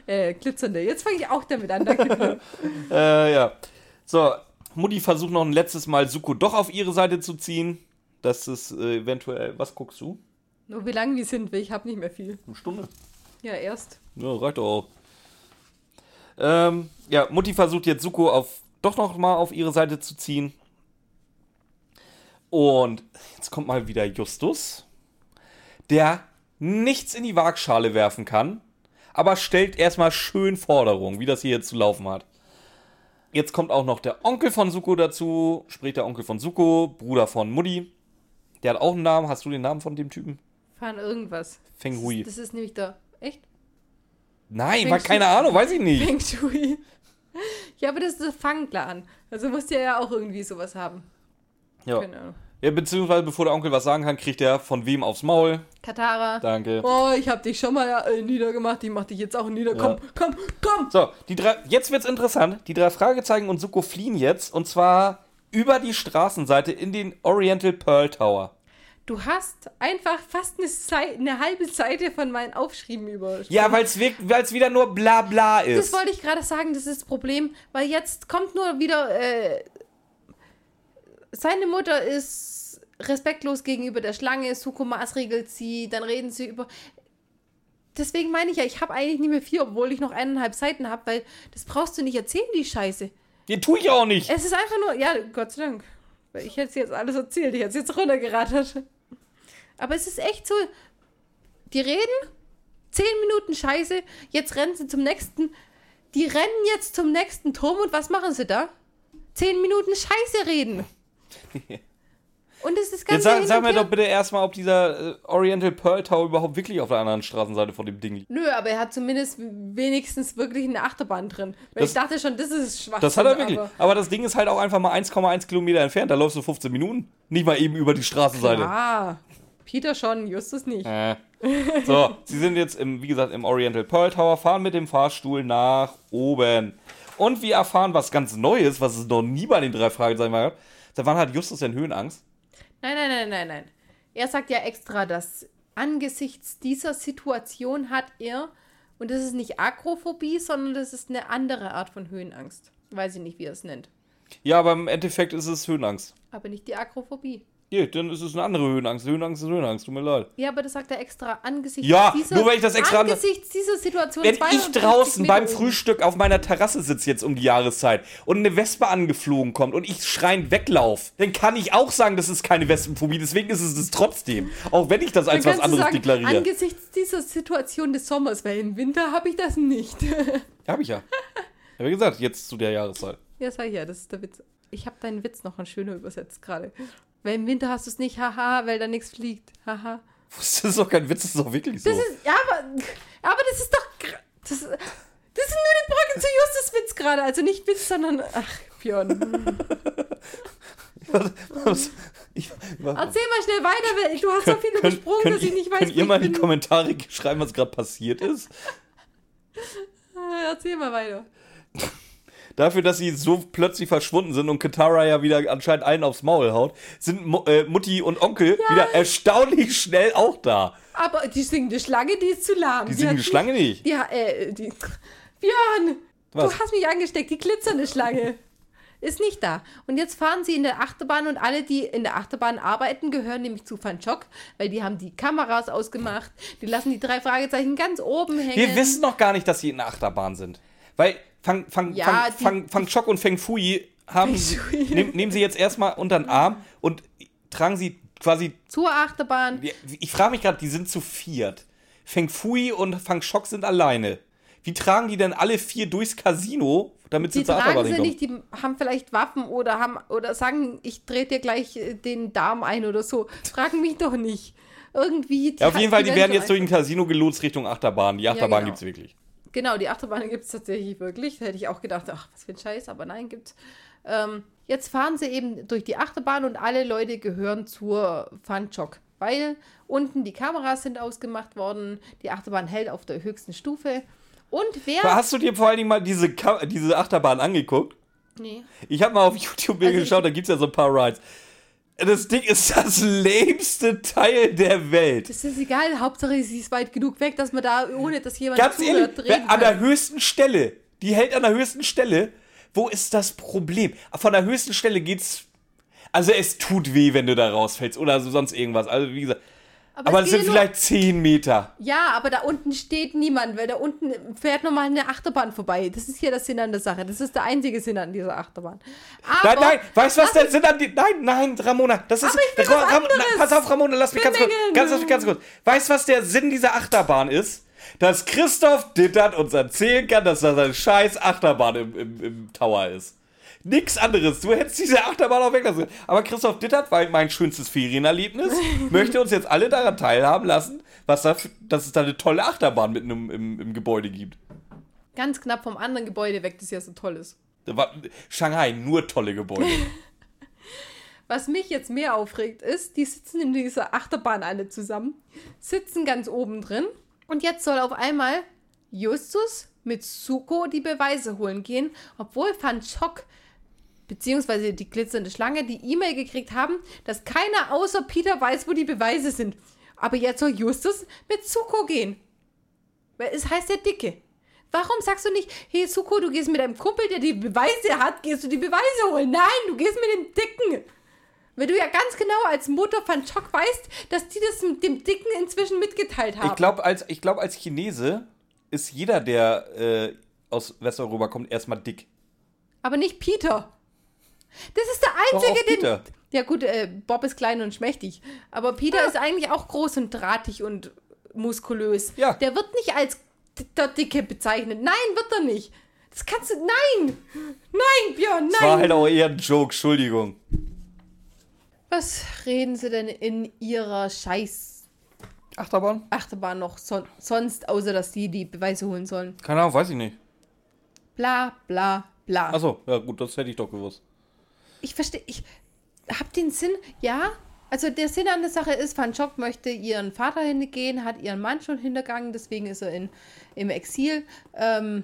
Äh, glitzernde. Jetzt fange ich auch damit an. Danke. äh, ja. So, Mutti versucht noch ein letztes Mal Suko doch auf ihre Seite zu ziehen. Das ist äh, eventuell. Was guckst du? Nur wie lang wir sind, weil ich habe nicht mehr viel. Eine Stunde. Ja, erst. Ja, reicht auch. Ähm, ja, Mutti versucht jetzt Suko auf, doch noch mal auf ihre Seite zu ziehen. Und jetzt kommt mal wieder Justus, der nichts in die Waagschale werfen kann, aber stellt erstmal schön Forderungen, wie das hier jetzt zu laufen hat. Jetzt kommt auch noch der Onkel von Suko dazu, sprich der Onkel von Suko, Bruder von Mutti. Der hat auch einen Namen. Hast du den Namen von dem Typen? Fahren irgendwas. Feng Hui. Das ist, das ist nämlich der. Echt? Nein, war keine. Ahnung, weiß ich nicht. Feng Shui. Ja, aber das ist der Fangclan. Also muss der ja auch irgendwie sowas haben. Ja. Keine Ahnung. Ja, beziehungsweise bevor der Onkel was sagen kann, kriegt er von wem aufs Maul. Katara. Danke. Oh, ich hab dich schon mal äh, niedergemacht. Ich mach dich jetzt auch nieder. Ja. Komm, komm, komm. So, die drei, jetzt wird's interessant. Die drei Fragezeichen und Suko fliehen jetzt und zwar über die Straßenseite in den Oriental Pearl Tower. Du hast einfach fast eine, Zei- eine halbe Seite von meinen Aufschrieben über. Ja, weil es wieder nur bla bla Das ist. wollte ich gerade sagen, das ist das Problem, weil jetzt kommt nur wieder, äh, seine Mutter ist respektlos gegenüber der Schlange, Suko maßregelt sie, dann reden sie über. Deswegen meine ich ja, ich habe eigentlich nicht mehr vier, obwohl ich noch eineinhalb Seiten habe, weil das brauchst du nicht erzählen, die Scheiße. Den tue ich auch nicht. Es ist einfach nur, ja, Gott sei Dank. Ich hätte es jetzt alles erzählt, ich hätte es jetzt runtergerattert. Aber es ist echt so, die reden, zehn Minuten Scheiße, jetzt rennen sie zum nächsten, die rennen jetzt zum nächsten Turm und was machen sie da? Zehn Minuten Scheiße reden. Und es ist Jetzt ganz sag, sag mir doch bitte erstmal, ob dieser äh, Oriental Pearl Tower überhaupt wirklich auf der anderen Straßenseite von dem Ding liegt. Nö, aber er hat zumindest wenigstens wirklich eine Achterbahn drin. Weil Das- ich dachte schon, das ist schwach. Das hat er wirklich. Aber Aber das Ding ist halt auch einfach mal 1,1 Kilometer entfernt. Da läufst du 15 Minuten. Nicht mal eben über die Straßenseite. ah, Peter schon, Justus nicht. Äh. So, sie sind jetzt, im, wie gesagt, im Oriental Pearl Tower, fahren mit dem Fahrstuhl nach oben. Und wir erfahren was ganz Neues, was es noch nie bei den drei Fragezeichen gab. Seit wann hat Justus denn Höhenangst? Nein, nein, nein, nein, nein. Er sagt ja extra, dass angesichts dieser Situation hat er, und das ist nicht Agrophobie, sondern das ist eine andere Art von Höhenangst. Weiß ich nicht, wie er es nennt. Ja, aber im Endeffekt ist es Höhenangst. Aber nicht die Agrophobie. Nee, dann ist es eine andere Höhenangst. Höhenangst ist Höhenangst, tut mir leid. Ja, aber das sagt er extra angesichts Ja, dieser, nur weil ich das extra- angesichts dieser Situation. Wenn ich 52 draußen beim. Frühstück auf meiner Terrasse sitze jetzt um die Jahreszeit und eine Wespe angeflogen kommt und ich schreiend weglauf, dann kann ich auch sagen, das ist keine Wespenphobie. Deswegen ist es es trotzdem. Auch wenn ich das als was anderes sagen, deklariere. Angesichts dieser Situation des Sommers, weil im Winter habe ich das nicht. Ja, hab ich ja. Ich gesagt, jetzt zu der Jahreszeit. Ja, sag ich ja, das ist der Witz. Ich habe deinen Witz noch ein schöner übersetzt gerade. Weil im Winter hast du es nicht, haha, weil da nichts fliegt. Haha. Das ist doch kein Witz, das ist doch wirklich so. Das ist, ja, aber, aber das ist doch, das, das ist nur die Brücke zu Justus Witz gerade. Also nicht Witz, sondern, ach, Björn. Was- ich, Erzähl mal schnell weiter, weil du hast so viel Könnt- übersprungen, könnt dass ich nicht weiß, Könnt ihr mal in die. Kommentare schreiben, was gerade passiert ist? Erzähl mal weiter. Dafür, dass sie so plötzlich verschwunden sind und Katara ja wieder anscheinend einen aufs Maul haut, sind Mu äh, Mutti und Onkel wieder erstaunlich schnell auch da. Aber die singende Schlange, die ist zu lahm. Die singende hat Schlange nicht. Die, ha- äh, die, Björn, Was? du hast mich angesteckt, die glitzernde Schlange. Ist nicht da. Und jetzt fahren sie in der Achterbahn und alle, die in der Achterbahn arbeiten, gehören nämlich zu Van Chock, weil die haben die Kameras ausgemacht, die lassen die drei Fragezeichen ganz oben hängen. Wir wissen noch gar nicht, dass sie in der Achterbahn sind. Weil Fang, Fang, Ja, Fang, die- Fang, Fang Chok und Feng Fui haben Shui. nehm, nehmen sie jetzt erstmal unter den Arm und tragen sie quasi. Zur Achterbahn. Ich frage mich gerade, die sind zu viert. Feng Fui und Fang Chok sind alleine. Wie tragen die denn alle vier durchs Casino, damit sie Die zur Achterbahn sie hinkommen? nicht, die haben vielleicht Waffen oder haben oder sagen, ich drehe dir gleich äh, den Darm ein oder so. Fragen mich doch nicht. Irgendwie. Ja, auf jeden Fall, die werden jetzt durch ein Casino gelotst Richtung Achterbahn. Die Achterbahn genau. gibt's wirklich. Genau, die Achterbahn gibt es tatsächlich wirklich. Da hätte ich auch gedacht, ach, was für ein Scheiß, aber nein, gibt's. Ähm, jetzt fahren sie eben durch die Achterbahn und alle Leute gehören zur Funchok, weil unten die Kameras sind ausgemacht worden, die Achterbahn hält auf der höchsten Stufe Und wer. Hast du dir vor allen Dingen mal diese, Ka diese Achterbahn angeguckt? Nee. Ich habe mal auf YouTube mir Also geschaut, da gibt es ja so ein paar Rides. Das Ding ist das lämste Teil der Welt. Das ist egal, Hauptsache sie ist weit genug weg, dass man da, ohne dass jemand Ganz ehrlich, zuhört, reden an der höchsten Stelle, die hält an der höchsten Stelle. Wo ist das Problem? Von der höchsten Stelle geht's. Also es tut weh, wenn du da rausfällst oder so sonst irgendwas. Also wie gesagt. Aber, es es geht sind nur- vielleicht 10 Meter. Ja, aber da unten steht niemand, weil da unten fährt nochmal eine Achterbahn vorbei. Das ist hier der Sinn an der Sache. Das ist der einzige Sinn an dieser Achterbahn. Aber, Nein, nein, weißt du was der Sinn an die. Nein, nein, Ramona, das ist. Aber ich will Ra- Ram- na, Pass auf, Ramona, lass mich ganz kurz, ganz, kurz, ganz kurz. Weißt du, was der Sinn dieser Achterbahn ist? Dass Christoph Dittert uns erzählen kann, dass das eine scheiß Achterbahn im, im, im Tower ist. Nix anderes. Du hättest diese Achterbahn auch weglassen können. Aber Christoph Dittert, weil mein schönstes Ferienerlebnis, möchte uns jetzt alle daran teilhaben lassen, was da, dass es da eine tolle Achterbahn mitten im, im, im Gebäude gibt. Ganz knapp vom anderen Gebäude weg, das ja so toll ist. Da war- Shanghai, nur tolle Gebäude. Was mich jetzt mehr aufregt, ist, die sitzen in dieser Achterbahn alle zusammen, sitzen ganz oben drin und jetzt soll auf einmal Justus mit Suko die Beweise holen gehen, obwohl Van Schock beziehungsweise die glitzernde Schlange die E-Mail gekriegt haben, dass keiner außer Peter weiß, wo die Beweise sind. Aber jetzt soll Justus mit Suko gehen. Weil es heißt der Dicke. Warum sagst du nicht, hey Suko, du gehst mit deinem Kumpel, der die Beweise hat, gehst du die Beweise holen? Nein, du gehst mit dem Dicken. Weil du ja ganz genau als Mutter von Schock weißt, dass die das mit dem Dicken inzwischen mitgeteilt haben. Ich glaube, als, ich glaub, als Chinese ist jeder, der äh, aus Westeuropa kommt, erstmal dick. Aber nicht Peter. Das ist der einzige, auch Peter. den. Ja, gut, äh, Bob ist klein und schmächtig. Aber Peter ist eigentlich auch groß und drahtig und muskulös. Ja. Der wird nicht als der Dicke bezeichnet. Nein, wird er nicht. Das kannst du. Nein! Nein, Björn, Das war nein! halt auch eher ein Joke, Entschuldigung. Was reden sie denn in ihrer Scheiß Achterbahn? Achterbahn noch son sonst, außer dass die die Beweise holen sollen? Keine Ahnung, weiß ich nicht. Bla, bla, bla. Achso, ja gut, das hätte ich doch gewusst. Ich verstehe, ich habe den Sinn, ja. Also der Sinn an der Sache ist, Van Schock möchte ihren Vater hingehen, hat ihren Mann schon hintergangen, deswegen ist er in, im Exil. Ähm,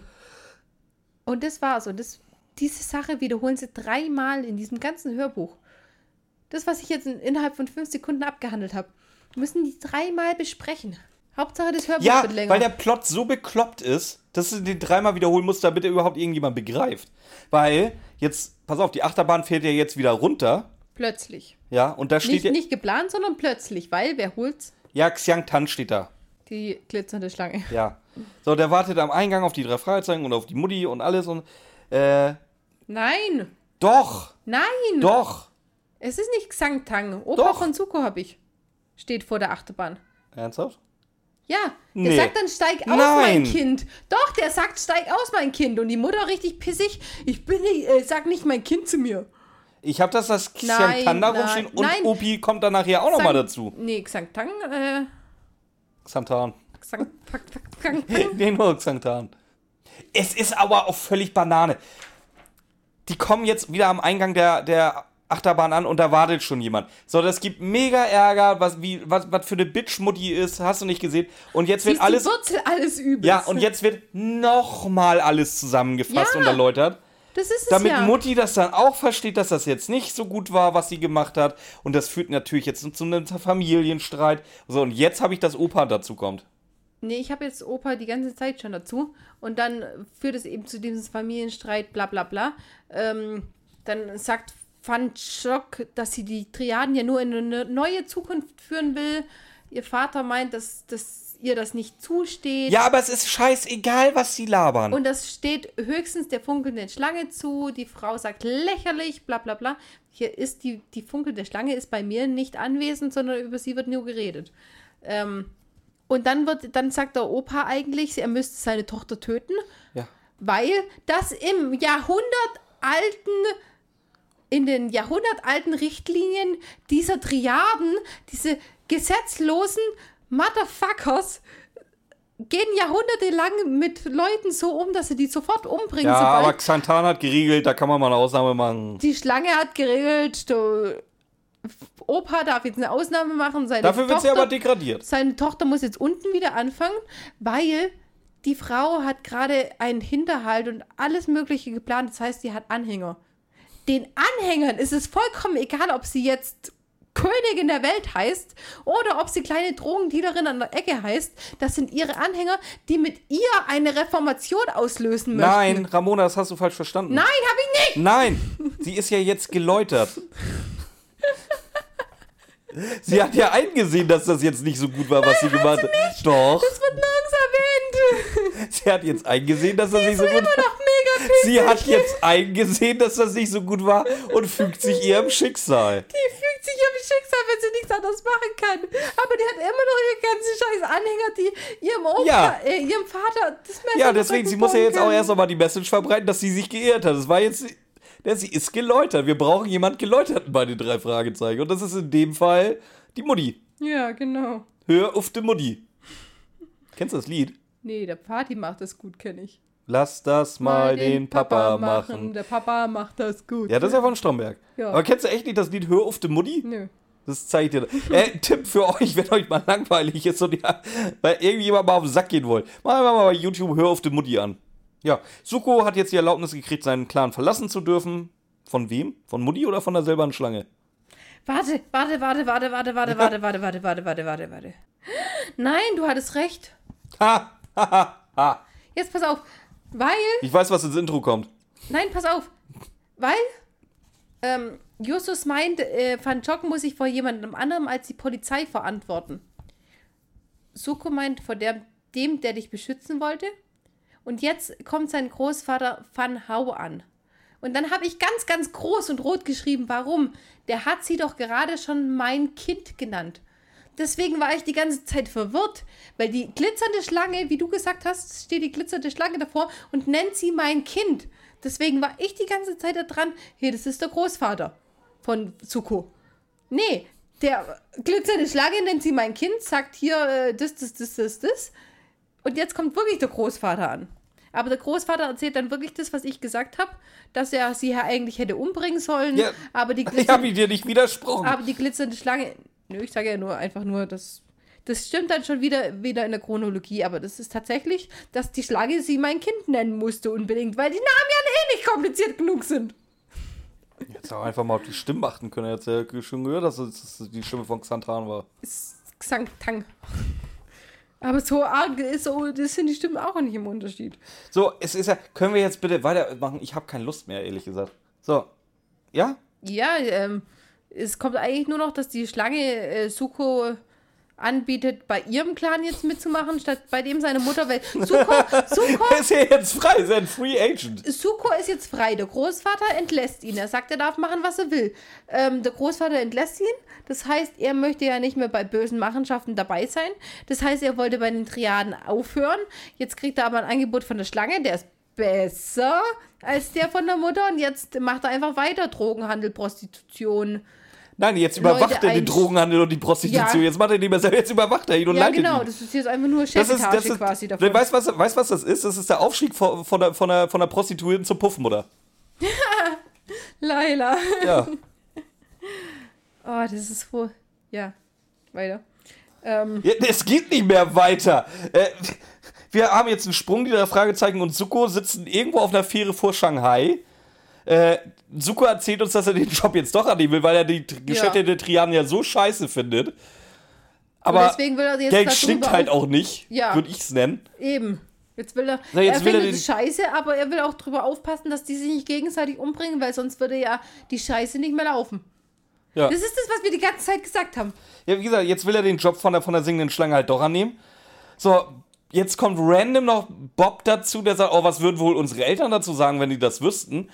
und das war's. Und das, diese Sache wiederholen sie dreimal in diesem ganzen Hörbuch. Das, was ich jetzt in, innerhalb von fünf Sekunden abgehandelt habe, müssen die dreimal besprechen. Hauptsache das Hörbuch Ja, wird länger. weil der Plot so bekloppt ist, dass du den dreimal wiederholen musst, damit er überhaupt irgendjemand begreift. Weil, jetzt, pass auf, die Achterbahn fährt ja jetzt wieder runter. plötzlich. Ja, und da steht Nicht, ja. nicht geplant, sondern plötzlich, weil wer holt's? Ja, Xiang Tan steht da. Die glitzernde Schlange. Ja. So, der wartet am Eingang auf die drei Fragezeichen und auf die Mutti und alles und. Äh, Nein! doch! Nein! Doch! Es ist nicht Xangtang. Opa Doch. von Zuko habe ich. Steht vor der Achterbahn. Ernsthaft? Ja, der Nee. sagt dann, steig aus, Nein. mein Kind. Doch, der sagt, steig aus, mein Kind. Und die Mutter richtig pissig, ich bin nicht, äh, sag nicht mein Kind zu mir. Ich habe das, das Xiang Nein, Tan da nein, rumstehen und nein. Opi kommt dann nachher auch nochmal dazu. Nee, Xangtang, äh, Xantan. Xang. Nee, nur Xantan. Es ist aber auch völlig Banane. Die kommen jetzt wieder am Eingang der, der Achterbahn an und da wartet schon jemand. So, das gibt mega Ärger, was, wie, was, was für eine Bitch-Mutti ist, hast du nicht gesehen. Und jetzt wird alles. die Wurzel alles übels. Ja, und jetzt wird nochmal alles zusammengefasst Ja. und erläutert. Das ist es Damit ja. Mutti das dann auch versteht, dass das jetzt nicht so gut war, was sie gemacht hat. Und das führt natürlich jetzt zu einem Familienstreit. So, und jetzt habe ich, dass Opa dazu kommt. Nee, ich habe jetzt Opa die ganze Zeit schon dazu. Und dann führt es eben zu diesem Familienstreit, bla bla bla. Ähm, dann sagt Van Schock, dass sie die Triaden ja nur in eine neue Zukunft führen will. Ihr Vater meint, dass, dass ihr das nicht zusteht. Ja, aber es ist scheißegal, was sie labern. Und das steht höchstens der funkelnden Schlange zu. Die Frau sagt lächerlich, bla bla bla. Hier ist die, die funkelnde Schlange ist bei mir nicht anwesend, sondern über sie wird nur geredet. Ähm, und dann wird, dann sagt der Opa eigentlich, er müsste seine Tochter töten, ja. weil das im Jahrhundert alten, in den jahrhundertalten Richtlinien dieser Triaden, diese gesetzlosen Motherfuckers, gehen jahrhundertelang mit Leuten so um, dass sie die sofort umbringen, Ja, aber Xantan hat geregelt, da kann man mal eine Ausnahme machen. die Schlange hat geregelt, der Opa darf jetzt eine Ausnahme machen, seine Dafür wird sie Tochter, aber degradiert. seine Tochter muss jetzt unten wieder anfangen, weil die Frau hat gerade einen Hinterhalt und alles Mögliche geplant. Das heißt, sie hat Anhänger. Den Anhängern ist es vollkommen egal, ob sie jetzt Königin der Welt heißt oder ob sie kleine Drogendealerin an der Ecke heißt. Das sind ihre Anhänger, die mit ihr eine Reformation auslösen möchten. Nein, Ramona, das hast du falsch verstanden. Nein, hab ich nicht. Nein, sie ist ja jetzt geläutert. Sie hat ja eingesehen, dass das jetzt nicht so gut war, was sie gemacht hat. Doch. Das wird nirgends erwähnt. Sie hat jetzt eingesehen, dass das nicht so gut war. noch Sie hat jetzt eingesehen, dass das nicht so gut war und fügt sich ihrem Schicksal. Die fügt sich ihrem Schicksal, wenn sie nichts anderes machen kann. Aber die hat immer noch ihre ganzen scheiß Anhänger, die ihrem Opa, Ja. äh, ihrem Vater das Messer Ja, deswegen, sie muss ja jetzt auch bohren erst nochmal die Message verbreiten, dass sie sich geirrt hat. Das war jetzt. Der, sie ist geläutert. Wir brauchen jemand Geläuterten bei den drei Fragezeichen. Und das ist in dem Fall die Mutti. können. Ja, genau. Hör auf die Mutti. Kennst du das Lied? Nee, der Party macht das gut, kenne ich. Lass das mal den Papa machen. Der Papa macht das gut. Ja, das ist ja von Stromberg. Ja. Aber kennst du echt nicht das Lied Hör auf die Mutti? Nö. Das zeigt dir. Äh, Tipp für euch, wenn euch mal langweilig ist und ihr weil irgendjemand mal auf den Sack gehen wollt. Machen wir mal bei YouTube Hör auf die Mutti an. Ja, Suko hat jetzt die Erlaubnis gekriegt, seinen Clan verlassen zu dürfen. Von wem? Von Mutti oder von der selben Schlange? Warte, warte, warte, warte, warte, warte, warte, warte, warte, warte, warte, warte, warte. Nein, du hattest recht. Ha, ha, ha, ha. Jetzt pass auf. Weil, Ich weiß, was ins Intro kommt. nein, pass auf. Weil, ähm, Justus meint, äh, Van Jock muss sich vor jemandem anderem als die Polizei verantworten. Suko meint vor der, dem, der dich beschützen wollte. Und jetzt kommt sein Großvater Van Hau an. Und dann habe ich ganz, ganz groß und rot geschrieben, warum? Der hat sie doch gerade schon mein Kind genannt. Deswegen war ich die ganze Zeit verwirrt, weil die glitzernde Schlange, wie du gesagt hast, steht die glitzernde Schlange davor und nennt sie mein Kind. Deswegen war ich die ganze Zeit da dran, hey, das ist der Großvater von Zuko. Nee, der glitzernde Schlange nennt sie mein Kind, sagt hier äh, das, das, das, das, das. Und jetzt kommt wirklich der Großvater an. Aber der Großvater erzählt dann wirklich das, was ich gesagt habe, dass er sie ja eigentlich hätte umbringen sollen. Ja, aber, die Ich habe glitzernde, dir nicht widersprochen. aber die glitzernde Schlange. Nö, ich sage ja nur einfach nur, dass. Das stimmt dann schon wieder, wieder in der Chronologie, aber das ist tatsächlich, dass die Schlange sie mein Kind nennen musste unbedingt, weil die Namen ja eh nicht kompliziert genug sind. Jetzt auch einfach mal auf die Stimmen achten können. Er hat ja schon gehört, dass es die Stimme von Xantran war. Ist Xang Tang. Aber so arg ist so, das sind die Stimmen auch nicht im Unterschied. So, es ist ja. Können wir jetzt bitte weitermachen? Ich habe keine Lust mehr, ehrlich gesagt. So. Ja? Ja, ähm, es kommt eigentlich nur noch, dass die Schlange äh, Suko anbietet, bei ihrem Clan jetzt mitzumachen, statt bei dem seine Mutter, weil Suko, Suko, ist ja jetzt frei, ist ein Free Agent. Suko ist jetzt frei. Der Großvater entlässt ihn. Er sagt, er darf machen, was er will. Ähm, der Großvater entlässt ihn. Das heißt, er möchte ja nicht mehr bei bösen Machenschaften dabei sein. Das heißt, er wollte bei den Triaden aufhören. Jetzt kriegt er aber ein Angebot von der Schlange, der ist besser als der von der Mutter. Und jetzt macht er einfach weiter Drogenhandel, Prostitution. Nein, jetzt überwacht Leute er den Drogenhandel und die Prostitution. Ja. Jetzt macht er nicht mehr selber, jetzt überwacht er ihn und Ja, leitet genau. ihn. Das ist jetzt einfach nur Chefetage das ist, quasi davon. Weißt du, was, weißt, was das ist? Das ist der Aufstieg von, von, der, von, der, von der Prostituierten zur Puffmutter. Laila. Ja. Oh, das ist wohl. Ja, weiter. Ähm, ja. Es geht nicht mehr weiter. Äh, wir haben jetzt einen Sprung, die drei Fragezeichen und Suko sitzen irgendwo auf einer Fähre vor Shanghai. Äh, Suko erzählt uns, dass er den Job jetzt doch annehmen will, weil er die Geschäfte der Triaden ja so scheiße findet. Aber deswegen will er jetzt Geld stinkt halt auch nicht, Ja. würde ich es nennen. Eben. Jetzt will er. Na, jetzt er will er findet den- es scheiße, aber er will auch drüber aufpassen, dass die sich nicht gegenseitig umbringen, weil sonst würde ja die Scheiße nicht mehr laufen. Ja. Das ist das, was wir die ganze Zeit gesagt haben. Ja, wie gesagt, jetzt will er den Job von der, von der singenden Schlange halt doch annehmen. So, jetzt kommt random noch Bob dazu, der sagt, oh, was würden wohl unsere Eltern dazu sagen, wenn die das wüssten?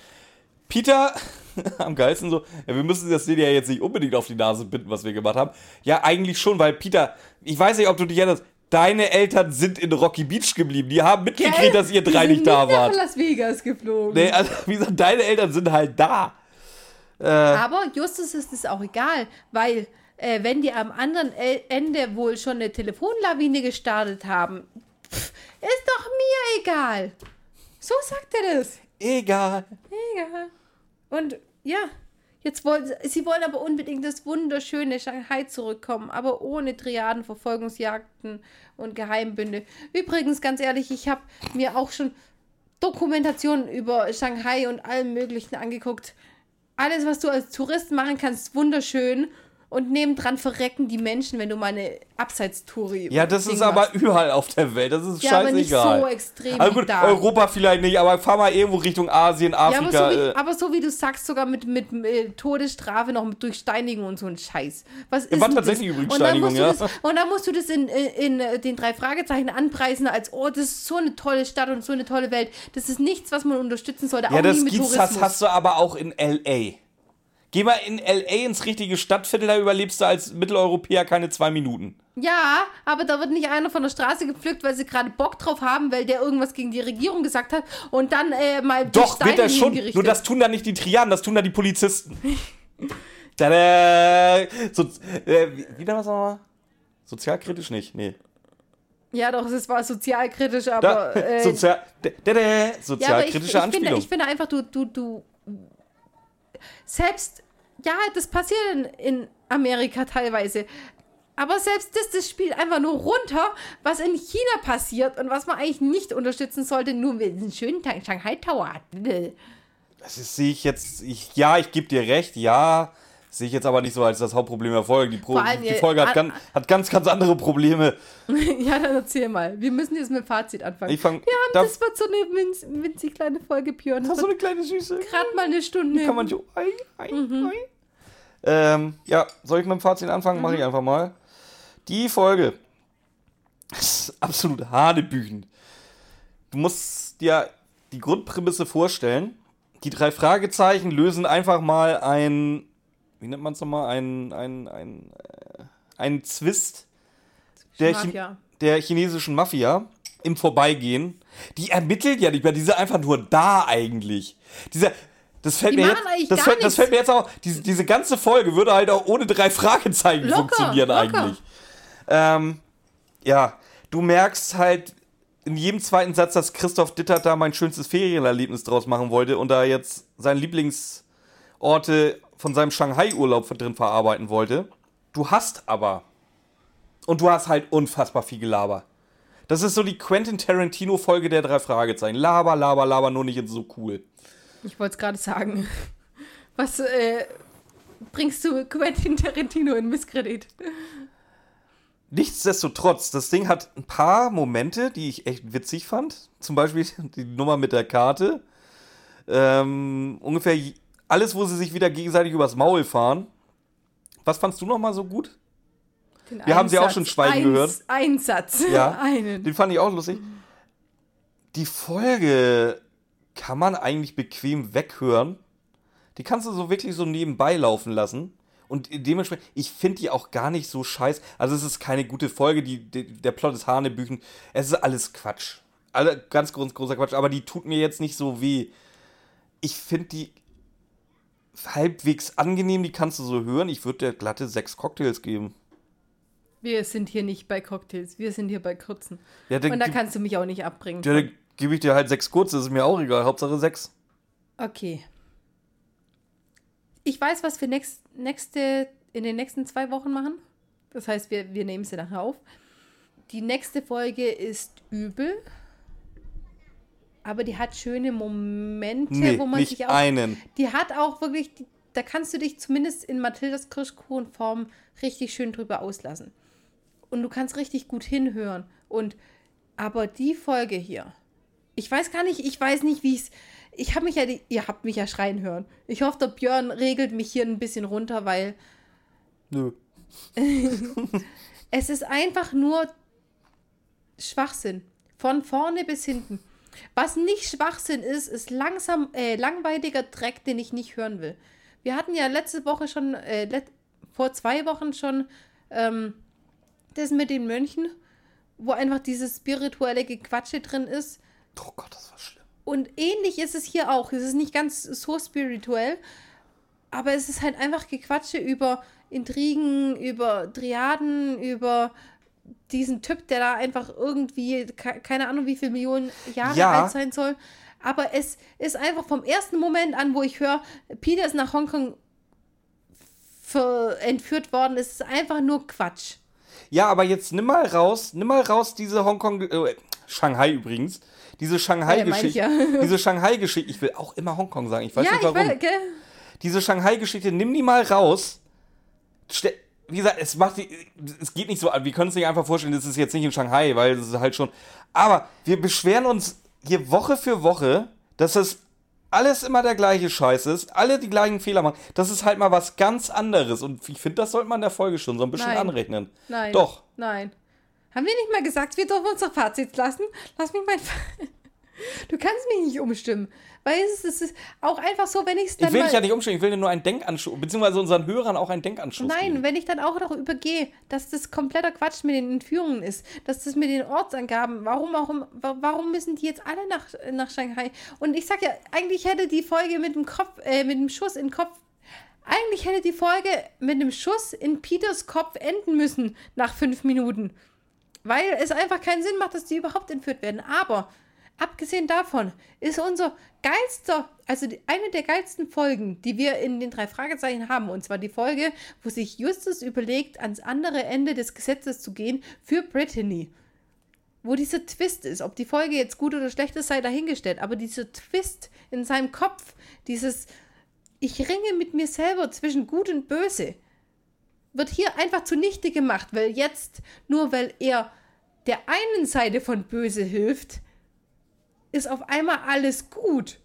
Peter, am geilsten so, ja, wir müssen das denen ja jetzt nicht unbedingt auf die Nase binden, was wir gemacht haben. Ja, eigentlich schon, weil Peter, ich weiß nicht, ob du dich erinnerst, deine Eltern sind in Rocky Beach geblieben. Die haben mitgekriegt, Gell? dass ihr Die drei sind nicht da nach wart. Las Vegas geflogen. Nee, also, wie gesagt, deine Eltern sind halt da. Äh, Aber Justus ist es auch egal, weil äh, wenn die am anderen Ende wohl schon eine Telefonlawine gestartet haben, pff, ist doch mir egal. So sagt er das. Egal. Egal. Und ja, Jetzt wollen sie, sie wollen aber unbedingt das wunderschöne Shanghai zurückkommen, aber ohne Triaden, Verfolgungsjagden und Geheimbünde. Übrigens, ganz ehrlich, ich habe mir auch schon Dokumentationen über Shanghai und allem Möglichen angeguckt. Alles, was du als Tourist machen kannst, wunderschön. Und nebendran verrecken die Menschen, wenn du mal eine Abseitstour Ja, das ist aber überall auf der Welt. Das ist ja, scheißegal. aber nicht so extrem also gut. Europa vielleicht nicht, aber fahr mal irgendwo Richtung Asien, Ja, aber Afrika. so, wie, äh, aber so wie du sagst, sogar mit, mit, äh, Todesstrafe noch mit durch Steinigung und so ein Scheiß. Was ist war tatsächlich das? übrigens und dann Steinigung, musst du ja. Das, und dann musst du das in, in, in den drei Fragezeichen anpreisen, als, oh, das ist so eine tolle Stadt und so eine tolle Welt. Das ist nichts, was man unterstützen sollte, ja, auch das nie mit gibt's, Tourismus. das hast du aber auch in L.A. Geh mal in L.A. ins richtige Stadtviertel, da überlebst du als Mitteleuropäer keine zwei Minuten. Ja, aber da wird nicht einer von der Straße gepflückt, weil sie gerade Bock drauf haben, weil der irgendwas gegen die Regierung gesagt hat und dann äh, mal Doch, wird er schon. Nur das tun da nicht die Triaden, das tun da die Polizisten. Tada! So, äh, wie, wie da was nochmal? Sozialkritisch nicht, nee. Ja, doch, es war sozialkritisch, Da, aber. äh, Sozial, da, da, da, Ja, aber ich, ich, sozialkritische finde, Anspielung. ich finde einfach, du, du, du. Selbst, ja, das passiert in, Amerika teilweise. Aber selbst das, das spielt einfach nur runter, was in China passiert und was man eigentlich nicht unterstützen sollte, nur weil es einen schönen Tag Shanghai Tower hat. Das ist- sehe ich jetzt, ich, ja, ich gebe dir recht, ja, sehe ich jetzt aber nicht so als das Hauptproblem der Folge. Die, Pro, allem, die Folge hat, an- ganz, hat ganz, ganz andere Probleme. ja, dann erzähl mal. Wir müssen jetzt mit dem Fazit anfangen. Ich fang, Wir haben, da, das wird so eine winz, winzig kleine Folge, Björn. Das hast du wird eine kleine Süße? gerade mal eine Stunde. Kann man so, ei, ei, Mhm. ei. Ähm, ja, soll ich mit dem Fazit anfangen? Mache ich Mhm. einfach mal. Die Folge ist absolut hanebüchen. Du musst dir die Grundprämisse vorstellen. Die drei Fragezeichen lösen einfach mal ein, wie nennt man es nochmal, ein, ein, ein, äh, ein Zwist der, Mafia. der chinesischen Mafia im Vorbeigehen. Die ermittelt ja nicht mehr, die sind einfach nur da eigentlich. Dieser, das fällt Die mir jetzt, das fällt, das fällt mir jetzt auch, diese, diese ganze Folge würde halt auch ohne drei Fragezeichen Locker, funktionieren locker. eigentlich. Ähm, ja, du merkst halt in jedem zweiten Satz, dass Christoph Dittert da mein schönstes Ferienerlebnis draus machen wollte und da jetzt seine Lieblingsorte von seinem Shanghai-Urlaub drin verarbeiten wollte. Du hast aber, und du hast halt unfassbar viel Gelaber. Das ist so die Quentin Tarantino-Folge der drei Fragezeichen. Laber, laber, laber, nur nicht so cool. Ich wollte es gerade sagen. Was äh, bringst du Quentin Tarantino in Misskredit? Nichtsdestotrotz, das Ding hat ein paar Momente, die ich echt witzig fand. Zum Beispiel die Nummer mit der Karte. Ähm, ungefähr alles, wo sie sich wieder gegenseitig übers Maul fahren. Was fandst du noch mal so gut? Den Wir haben sie auch schon schweigen Eins, gehört. Ein Satz. Ja. Einen. Den fand ich auch lustig. Die Folge kann man eigentlich bequem weghören. Die kannst du so wirklich so nebenbei laufen lassen. Und dementsprechend, ich finde die auch gar nicht so scheiß. Also es ist keine gute Folge, die, die, der Plot ist Hanebüchen. Es ist alles Quatsch. Alle, ganz groß, großer Quatsch, aber die tut mir jetzt nicht so weh. Ich finde die halbwegs angenehm, die kannst du so hören. Ich würde der glatte sechs Cocktails geben. Wir sind hier nicht bei Cocktails, wir sind hier bei kurzen. Ja, Und da kannst du mich auch nicht abbringen. dann gebe ich dir halt sechs kurze, ist mir auch egal. Hauptsache sechs. Okay. Ich weiß, was wir nächst, nächste, in den nächsten zwei Wochen machen. Das heißt, wir, wir nehmen sie nachher auf. Die nächste Folge ist übel. Aber die hat schöne Momente, Nee, wo man nicht sich auch. einen. Die hat auch wirklich, die, da kannst du dich zumindest in Mathildas Kirschkuchenform richtig schön drüber auslassen. Und du kannst richtig gut hinhören. Und aber die Folge hier, ich weiß gar nicht, ich weiß nicht, wie es. Ich habe mich ja, ihr habt mich ja schreien hören. Ich hoffe, der Björn regelt mich hier ein bisschen runter, weil Nö. es ist einfach nur Schwachsinn. Von vorne bis hinten. Was nicht Schwachsinn ist, ist langsam, äh, langweiliger Dreck, den ich nicht hören will. Wir hatten ja letzte Woche schon, äh, let vor zwei Wochen schon ähm, das mit den Mönchen, wo einfach dieses spirituelle Gequatsche drin ist. Oh Gott, das war schlimm. Und ähnlich ist es hier auch. Es ist nicht ganz so spirituell, aber es ist halt einfach Gequatsche über Intrigen, über Triaden, über diesen Typ, der da einfach irgendwie, ke- keine Ahnung, wie viele Millionen Jahre Ja. alt sein soll. Aber es ist einfach vom ersten Moment an, wo ich höre, Peter ist nach Hongkong entführt worden ist. Es ist einfach nur Quatsch. Ja, aber jetzt nimm mal raus, nimm mal raus diese Hongkong, äh, Shanghai übrigens, diese Shanghai-Geschichte. Ja, ja. diese Shanghai-Geschichte, ich will auch immer Hongkong sagen, ich weiß ja, nicht warum. ich weiß, gell? diese Shanghai-Geschichte, nimm die mal raus. Wie gesagt, es macht die, es geht nicht so, wir können es nicht einfach vorstellen, das ist jetzt nicht in Shanghai, weil es ist halt schon. Aber wir beschweren uns hier Woche für Woche, dass es alles immer der gleiche Scheiß ist, alle die gleichen Fehler machen. Das ist halt mal was ganz anderes. Und ich finde, das sollte man der Folge schon so ein bisschen Nein. anrechnen. Nein. Doch. Nein. Haben wir nicht mal gesagt, wir dürfen unser Fazit lassen? Lass mich mein. Du kannst mich nicht umstimmen. Weil es ist, es ist auch einfach so, wenn ich es dann. Ich will dich ja nicht umstellen, ich will dir nur einen Denkanstoß, beziehungsweise unseren Hörern auch einen Denkanstoß Nein, geben. wenn ich dann auch noch übergehe, dass das kompletter Quatsch mit den Entführungen ist, dass das mit den Ortsangaben, warum auch im- wa- warum müssen die jetzt alle nach, nach Shanghai? Und ich sag ja, eigentlich hätte die Folge mit dem Kopf, äh, mit dem Schuss in den Kopf, eigentlich hätte die Folge mit einem Schuss in Peters Kopf enden müssen nach fünf Minuten. Weil es einfach keinen Sinn macht, dass die überhaupt entführt werden. Aber abgesehen davon ist unser geilster, also die, eine der geilsten Folgen, die wir in den drei Fragezeichen haben, und zwar die Folge, wo sich Justus überlegt, ans andere Ende des Gesetzes zu gehen für Brittany. Wo dieser Twist ist, ob die Folge jetzt gut oder schlecht ist, sei dahingestellt, aber dieser Twist in seinem Kopf, dieses Ich ringe mit mir selber zwischen Gut und Böse, wird hier einfach zunichte gemacht, weil jetzt, nur weil er der einen Seite von Böse hilft, ist auf einmal alles gut.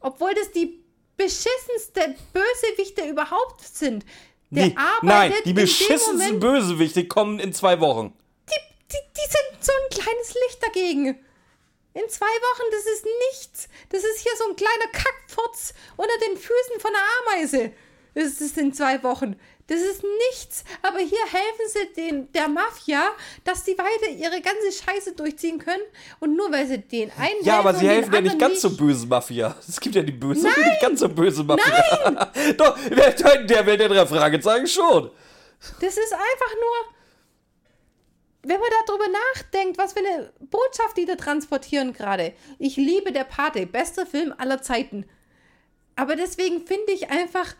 Obwohl das die beschissenste Bösewichte überhaupt sind. Der Nee, arbeitet nein, die beschissensten Bösewichte kommen in zwei Wochen. die, die, die sind so ein kleines Licht dagegen. In zwei Wochen, das ist nichts. Das ist hier so ein kleiner Kackfurz unter den Füßen von einer Ameise. Das ist in zwei Wochen. Das ist nichts. Aber hier helfen sie den, der Mafia, dass sie weiter ihre ganze Scheiße durchziehen können. Und nur weil sie den einen Ja, aber sie und helfen ja nicht ganz so böse Mafia. Es gibt ja die böse und die nicht ganz so böse Mafia. Doch, der, der Welt der drei Fragezeichen schon. Das ist einfach nur, wenn man darüber nachdenkt, was für eine Botschaft die da transportieren gerade. Ich liebe der Pate, bester Film aller Zeiten. Aber deswegen finde ich einfach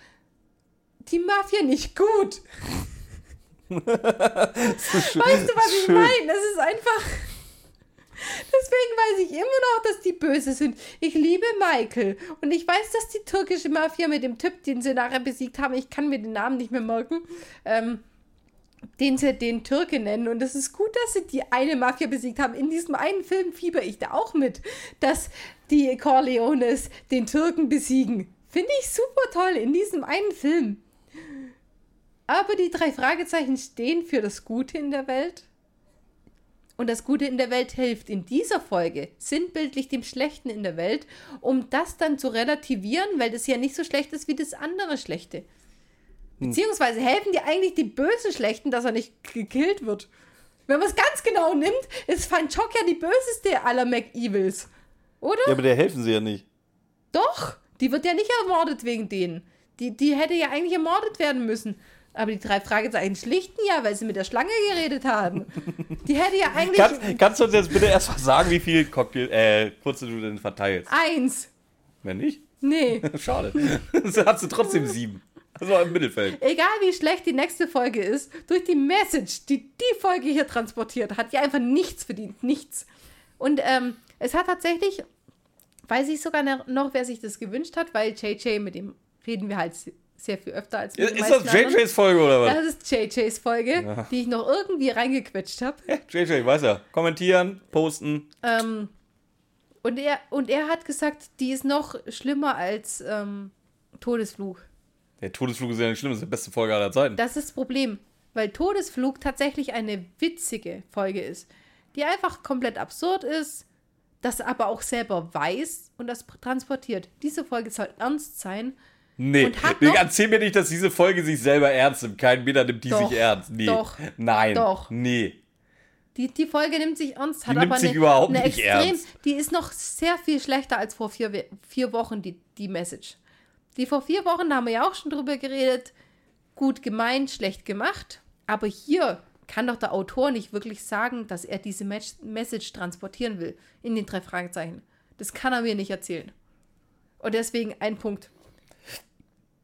die Mafia nicht gut. Weißt du, was ich Schön. meine? Das ist einfach. Deswegen weiß ich immer noch, dass die böse sind. Ich liebe Michael. Und ich weiß, dass die türkische Mafia mit dem Typ, den sie nachher besiegt haben, ich kann mir den Namen nicht mehr merken, ähm, den sie den Türke nennen. Und es ist gut, dass sie die eine Mafia besiegt haben. In diesem einen Film fieber ich da auch mit, dass die Corleones den Türken besiegen. Finde ich super toll in diesem einen Film. Aber die drei Fragezeichen stehen für das Gute in der Welt. Und das Gute in der Welt hilft in dieser Folge sinnbildlich dem Schlechten in der Welt, um das dann zu relativieren, weil das ja nicht so schlecht ist wie das andere Schlechte. Beziehungsweise helfen die eigentlich die bösen Schlechten, dass er nicht gekillt wird. Wenn man es ganz genau nimmt, ist Fanchok ja die böseste aller McEvils. Oder? Ja, aber der helfen sie ja nicht. Doch, die wird ja nicht ermordet wegen denen. Die, die hätte ja eigentlich ermordet werden müssen. Aber die drei Fragezeichen schlichten ja, weil sie mit der Schlange geredet haben. Die hätte ja eigentlich Kannst, kannst du uns jetzt bitte erstmal sagen, wie viel Cocktail, äh, Kurze du denn verteilst? eins. Wenn nicht, Nee. schade. Dann hast du trotzdem sieben. Also im Mittelfeld. Egal wie schlecht die nächste Folge ist, durch die Message, die die Folge hier transportiert, hat die einfach nichts verdient. Nichts. Und ähm, es hat tatsächlich, weiß ich sogar noch, wer sich das gewünscht hat, weil JJ, mit dem reden wir halt sehr viel öfter als mit Ist, das. JJs Folge oder was? Das ist JJs Folge, die ich noch irgendwie reingequetscht habe. Ja, JJ, weiß ja. Kommentieren, posten. Ähm, und, er, und er hat gesagt, die ist noch schlimmer als ähm, Todesflug. Der Todesflug ist ja nicht schlimm, das ist die beste Folge aller Zeiten. Das ist das Problem, weil Todesflug tatsächlich eine witzige Folge ist, die einfach komplett absurd ist, das aber auch selber weiß und das transportiert. Diese Folge soll ernst sein. Nee, nee, erzähl mir nicht, dass diese Folge sich selber ernst nimmt. Kein Meter nimmt die Doch, sich ernst. Nee. doch, Nein. doch. Nee. Die, die Folge nimmt sich ernst, hat Die nimmt aber sich eine, überhaupt eine nicht extrem, ernst. die ist noch sehr viel schlechter als vor vier, vier Wochen, die, die Message. Die vor vier Wochen, da haben wir ja auch schon drüber geredet, gut gemeint, schlecht gemacht. Aber hier kann doch der Autor nicht wirklich sagen, dass er diese Mes- Message transportieren will in den drei Fragezeichen. Das kann er mir nicht erzählen. Und deswegen ein Punkt.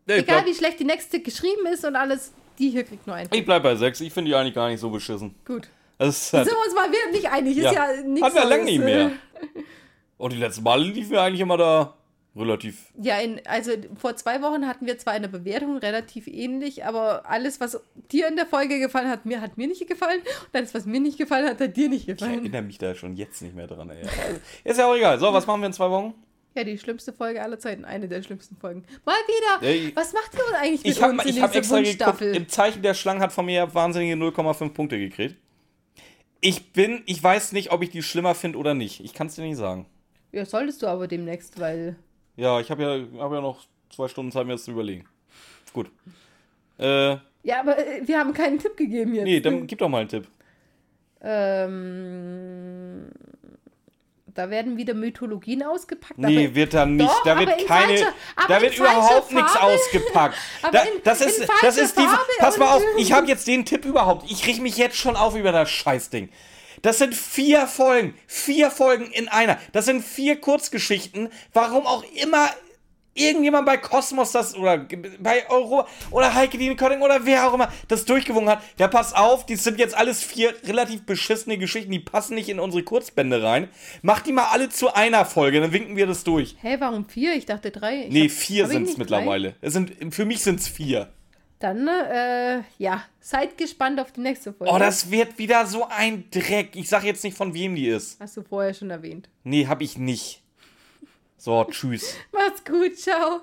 Nee, ich Egal bleib, wie schlecht die nächste geschrieben ist und alles, die hier kriegt nur einen. ich bleib bei 6. Ich finde die eigentlich gar nicht so beschissen. Gut. Das ist Sind halt, wir uns mal wieder nicht einig. Ist Ja. ja, nichts Hatten wir lange nicht mehr. Und die letzten Male liefen wir eigentlich immer da relativ. Ja, in, also vor zwei Wochen hatten wir zwar eine Bewertung relativ ähnlich, aber alles, was dir in der Folge gefallen hat, mir hat mir nicht gefallen. Und alles, was mir nicht gefallen hat, hat dir nicht Ich gefallen. erinnere mich da schon jetzt nicht mehr dran. Ey. Also, Ist ja auch egal. So, was machen wir in zwei Wochen? Ja, die schlimmste Folge aller Zeiten. Eine der schlimmsten Folgen. Mal wieder. Ey, was macht ihr uns eigentlich mit Ich habe uns ich hab extra geguckt. Im Zeichen der Schlange hat von mir wahnsinnige 0,5 Punkte gekriegt. Ich bin, ich weiß nicht, ob ich die schlimmer finde oder nicht. Ich kann es dir nicht sagen. Ja, solltest du aber demnächst, weil. Ja, ich habe ja, hab ja noch zwei Stunden Zeit, mir das zu überlegen. Gut. Äh, Ja, aber äh, wir haben keinen Tipp gegeben jetzt. nee, dann gib doch mal einen Tipp. Ähm, da werden wieder Mythologien ausgepackt. Nee, wird da nicht. Doch, da wird in keine. aber da wird überhaupt nichts ausgepackt. Da, in- das ist, das ist die. Pass mal auf, ich habe jetzt den Tipp überhaupt. Ich riech mich jetzt schon auf über das Scheißding. Das sind vier Folgen. Vier Folgen in einer. Das sind vier Kurzgeschichten. Warum auch immer irgendjemand bei Kosmos das oder bei Euro oder Heike Dine Kötting oder wer auch immer das durchgewungen hat, der passt auf, die sind jetzt alles vier relativ beschissene Geschichten, die passen nicht in unsere Kurzbände rein. Mach die mal alle zu einer Folge, dann winken wir das durch. Hä, warum vier? Ich dachte drei. Ich Nee, hab- vier sind es mittlerweile. Es sind, für mich sind es vier. Dann, äh, ja, seid gespannt auf die nächste Folge. Oh, das wird wieder so ein Dreck. Ich sag jetzt nicht, von wem die ist. Hast du vorher schon erwähnt. Nee, hab ich nicht. So, tschüss. Macht's gut, ciao.